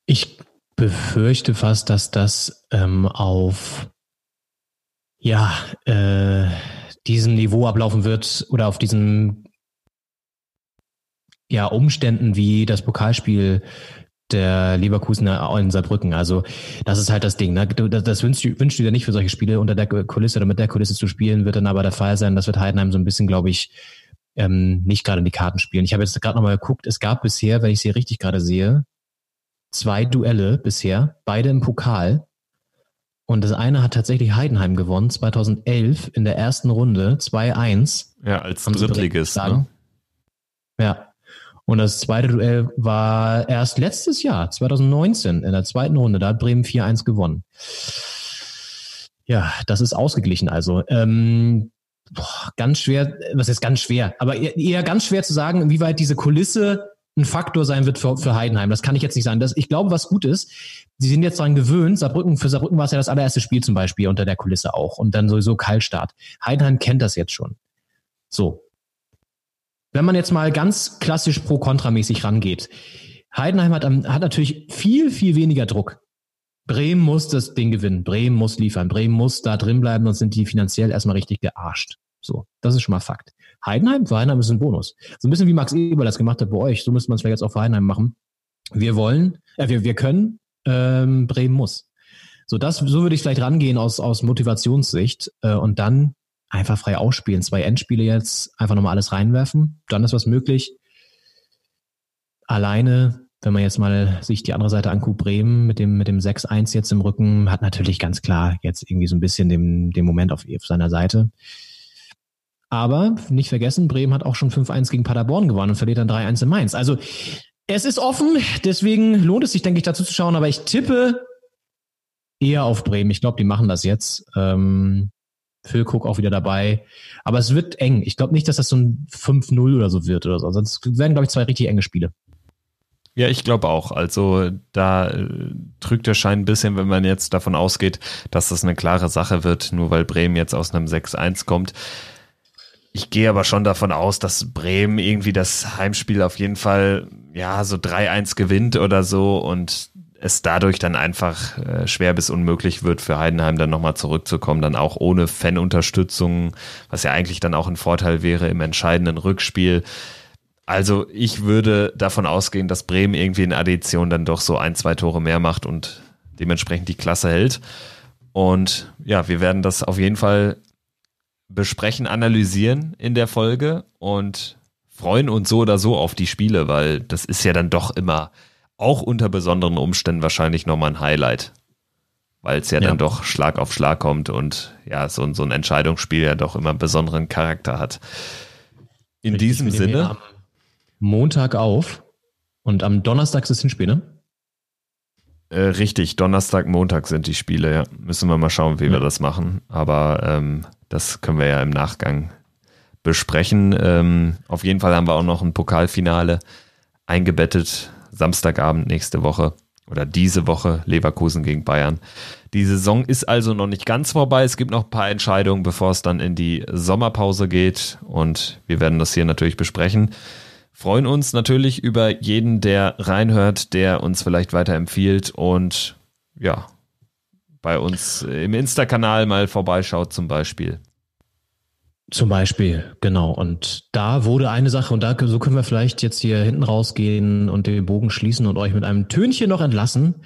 Ich befürchte fast, dass das ähm, auf ja äh, diesem Niveau ablaufen wird oder auf diesen ja Umständen wie das Pokalspiel der Leverkusener in Saarbrücken. Also das ist halt das Ding. Ne? Das das wünschst, du- wünschst du dir nicht für solche Spiele unter der Kulisse oder mit der Kulisse zu spielen, wird dann aber der Fall sein. Das wird Heidenheim so ein bisschen, glaube ich, ähm, nicht gerade in die Karten spielen. Ich habe jetzt gerade nochmal geguckt, es gab bisher, wenn ich sie richtig gerade sehe, zwei Duelle bisher, beide im Pokal. Und das eine hat tatsächlich Heidenheim gewonnen, 2011 in der ersten Runde, 2-1. Ja, als Drittligist. Ne? Ja. Und das zweite Duell war erst letztes Jahr, 2019, in der zweiten Runde. Da hat Bremen 4-1 gewonnen. Ja, das ist ausgeglichen also. Ähm, boah, ganz schwer, was ist ganz schwer, aber eher ganz schwer zu sagen, inwieweit diese Kulisse ein Faktor sein wird für, für Heidenheim. Das kann ich jetzt nicht sagen. Das, ich glaube, was gut ist, sie sind jetzt daran gewöhnt, Saarbrücken, für Saarbrücken war es ja das allererste Spiel zum Beispiel unter der Kulisse auch und dann sowieso Kaltstart. Heidenheim kennt das jetzt schon. So. Wenn man jetzt mal ganz klassisch pro-kontra-mäßig rangeht. Heidenheim hat, hat natürlich viel, viel weniger Druck. Bremen muss das Ding gewinnen. Bremen muss liefern. Bremen muss da drin bleiben, sonst sind die finanziell erstmal richtig gearscht. So, das ist schon mal Fakt. Heidenheim, für Heidenheim ist ein Bonus. So ein bisschen wie Max Eberl das gemacht hat bei euch. So müsste man es vielleicht jetzt auch für Heidenheim machen. Wir wollen, äh, wir, wir können, ähm, Bremen muss. So, das, so würde ich vielleicht rangehen aus, aus Motivationssicht äh, und dann einfach frei ausspielen. Zwei Endspiele jetzt, einfach nochmal alles reinwerfen. Dann ist was möglich. Alleine, wenn man jetzt mal sich die andere Seite anguckt, Bremen mit dem, mit dem 6-1 jetzt im Rücken, hat natürlich ganz klar jetzt irgendwie so ein bisschen den, den Moment auf, auf seiner Seite. Aber nicht vergessen, Bremen hat auch schon 5-1 gegen Paderborn gewonnen und verliert dann 3-1 in Mainz. Also es ist offen, deswegen lohnt es sich, denke ich, dazu zu schauen. Aber ich tippe eher auf Bremen. Ich glaube, die machen das jetzt. Ähm, Füllkrug auch wieder dabei. Aber es wird eng. Ich glaube nicht, dass das so ein 5-0 oder so wird oder so. Sonst werden, glaube ich, zwei richtig enge Spiele. Ja, ich glaube auch. Also da äh, trügt der Schein ein bisschen, wenn man jetzt davon ausgeht, dass das eine klare Sache wird, nur weil Bremen jetzt aus einem 6-1 kommt. Ich gehe aber schon davon aus, dass Bremen irgendwie das Heimspiel auf jeden Fall ja so 3-1 gewinnt oder so und es dadurch dann einfach äh, schwer bis unmöglich wird für Heidenheim dann nochmal zurückzukommen, dann auch ohne Fanunterstützung, was ja eigentlich dann auch ein Vorteil wäre im entscheidenden Rückspiel. Also ich würde davon ausgehen, dass Bremen irgendwie in Addition dann doch so ein, zwei Tore mehr macht und dementsprechend die Klasse hält. Und ja, wir werden das auf jeden Fall besprechen, analysieren in der Folge und freuen uns so oder so auf die Spiele, weil das ist ja dann doch immer auch unter besonderen Umständen wahrscheinlich nochmal ein Highlight. weil es ja, ja, dann doch Schlag auf Schlag kommt und ja, so, so ein Entscheidungsspiel ja doch immer einen besonderen Charakter hat. In Richtig, diesem Sinne. Montag auf und am Donnerstag ist das Hinspiel, ne? Äh, richtig, Donnerstag, Montag sind die Spiele, ja. Müssen wir mal schauen, wie ja. wir das machen. Aber ähm, das können wir ja im Nachgang besprechen. Ähm, auf jeden Fall haben wir auch noch ein Pokalfinale eingebettet. Samstagabend nächste Woche oder diese Woche Leverkusen gegen Bayern. Die Saison ist also noch nicht ganz vorbei. Es gibt noch ein paar Entscheidungen, bevor es dann in die Sommerpause geht. Und wir werden das hier natürlich besprechen. Freuen uns natürlich über jeden, der reinhört, der uns vielleicht weiterempfiehlt und ja, bei uns im Insta-Kanal mal vorbeischaut zum Beispiel. Zum Beispiel, genau. Und da wurde eine Sache, und da so können wir vielleicht jetzt hier hinten rausgehen und den Bogen schließen und euch mit einem Tönchen noch entlassen.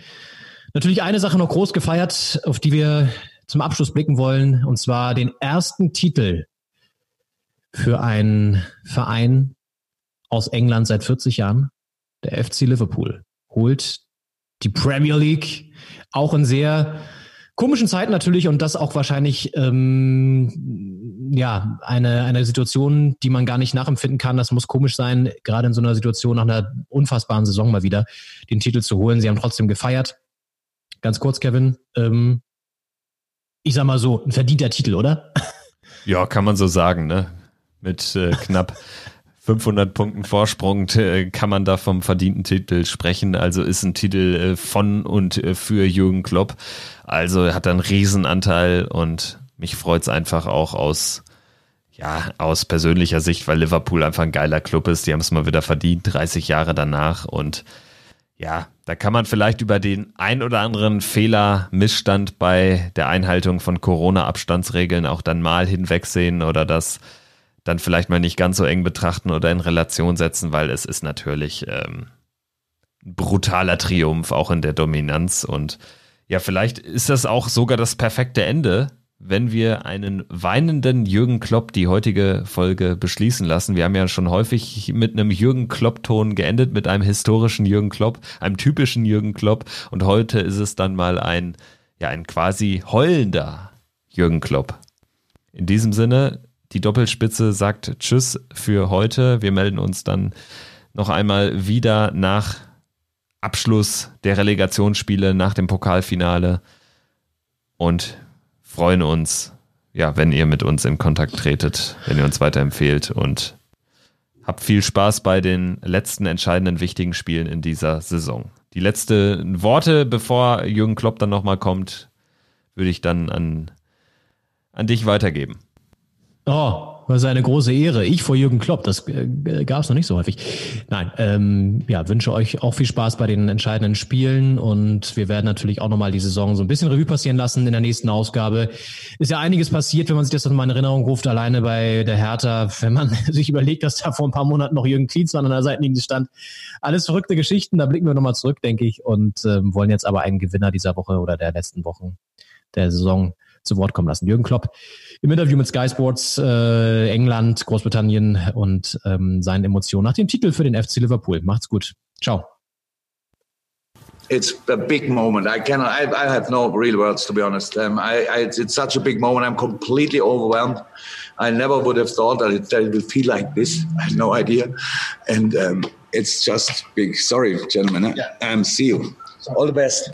Natürlich eine Sache noch groß gefeiert, auf die wir zum Abschluss blicken wollen, und zwar den ersten Titel für einen Verein aus England seit 40 Jahren. Der FC Liverpool holt die Premier League auch in sehr komischen Zeiten natürlich und das auch wahrscheinlich ähm, ja eine eine Situation, die man gar nicht nachempfinden kann. Das muss komisch sein, gerade in so einer Situation nach einer unfassbaren Saison mal wieder den Titel zu holen. Sie haben trotzdem gefeiert. Ganz kurz, Kevin. Ähm, ich sag mal so, ein verdienter Titel, oder? Ja, kann man so sagen, ne? Mit äh, knapp 500 Punkten Vorsprung äh, kann man da vom verdienten Titel sprechen. Also ist ein Titel äh, von und äh, für Jürgen Klopp. Also er hat einen Riesenanteil und mich freut's einfach auch aus, ja, aus persönlicher Sicht, weil Liverpool einfach ein geiler Club ist. Die haben es mal wieder verdient, 30 Jahre danach und ja, da kann man vielleicht über den ein oder anderen Fehler, Missstand bei der Einhaltung von Corona-Abstandsregeln auch dann mal hinwegsehen oder das dann vielleicht mal nicht ganz so eng betrachten oder in Relation setzen, weil es ist natürlich ähm, brutaler Triumph auch in der Dominanz und ja, vielleicht ist das auch sogar das perfekte Ende, wenn wir einen weinenden Jürgen Klopp die heutige Folge beschließen lassen. Wir haben ja schon häufig mit einem Jürgen Klopp-Ton geendet, mit einem historischen Jürgen Klopp, einem typischen Jürgen Klopp. Und heute ist es dann mal ein, ja, ein quasi heulender Jürgen Klopp. In diesem Sinne, die Doppelspitze sagt Tschüss für heute. Wir melden uns dann noch einmal wieder nach Abschluss der Relegationsspiele, nach dem Pokalfinale und freuen uns, ja, wenn ihr mit uns in Kontakt tretet, wenn ihr uns weiterempfehlt und habt viel Spaß bei den letzten entscheidenden wichtigen Spielen in dieser Saison. Die letzten Worte, bevor Jürgen Klopp dann nochmal kommt, würde ich dann an, an dich weitergeben. Oh, ist eine große Ehre. Ich vor Jürgen Klopp, das äh, gab es noch nicht so häufig. Nein, ähm, ja, wünsche euch auch viel Spaß bei den entscheidenden Spielen und wir werden natürlich auch nochmal die Saison so ein bisschen Revue passieren lassen in der nächsten Ausgabe. Ist ja einiges passiert, wenn man sich das nochmal in Erinnerung ruft, alleine bei der Hertha, wenn man sich überlegt, dass da vor ein paar Monaten noch Jürgen Klinsmann an der Seitenlinie stand. Alles verrückte Geschichten, da blicken wir nochmal zurück, denke ich, und ähm, wollen jetzt aber einen Gewinner dieser Woche oder der letzten Wochen der Saison zu Wort kommen lassen. Jürgen Klopp im Interview mit Sky Sports äh, England, Großbritannien und ähm, seinen Emotionen nach dem Titel für den FC Liverpool. Macht's gut. Ciao. It's a big moment. I cannot. I, I have no real words to be honest. Um, I, I, it's, it's, such a big moment. I'm completely overwhelmed. I never would have thought that it, that it would feel like this. I had no idea, and um, it's just big. Sorry, gentlemen. Yeah. Um, see you. All the best.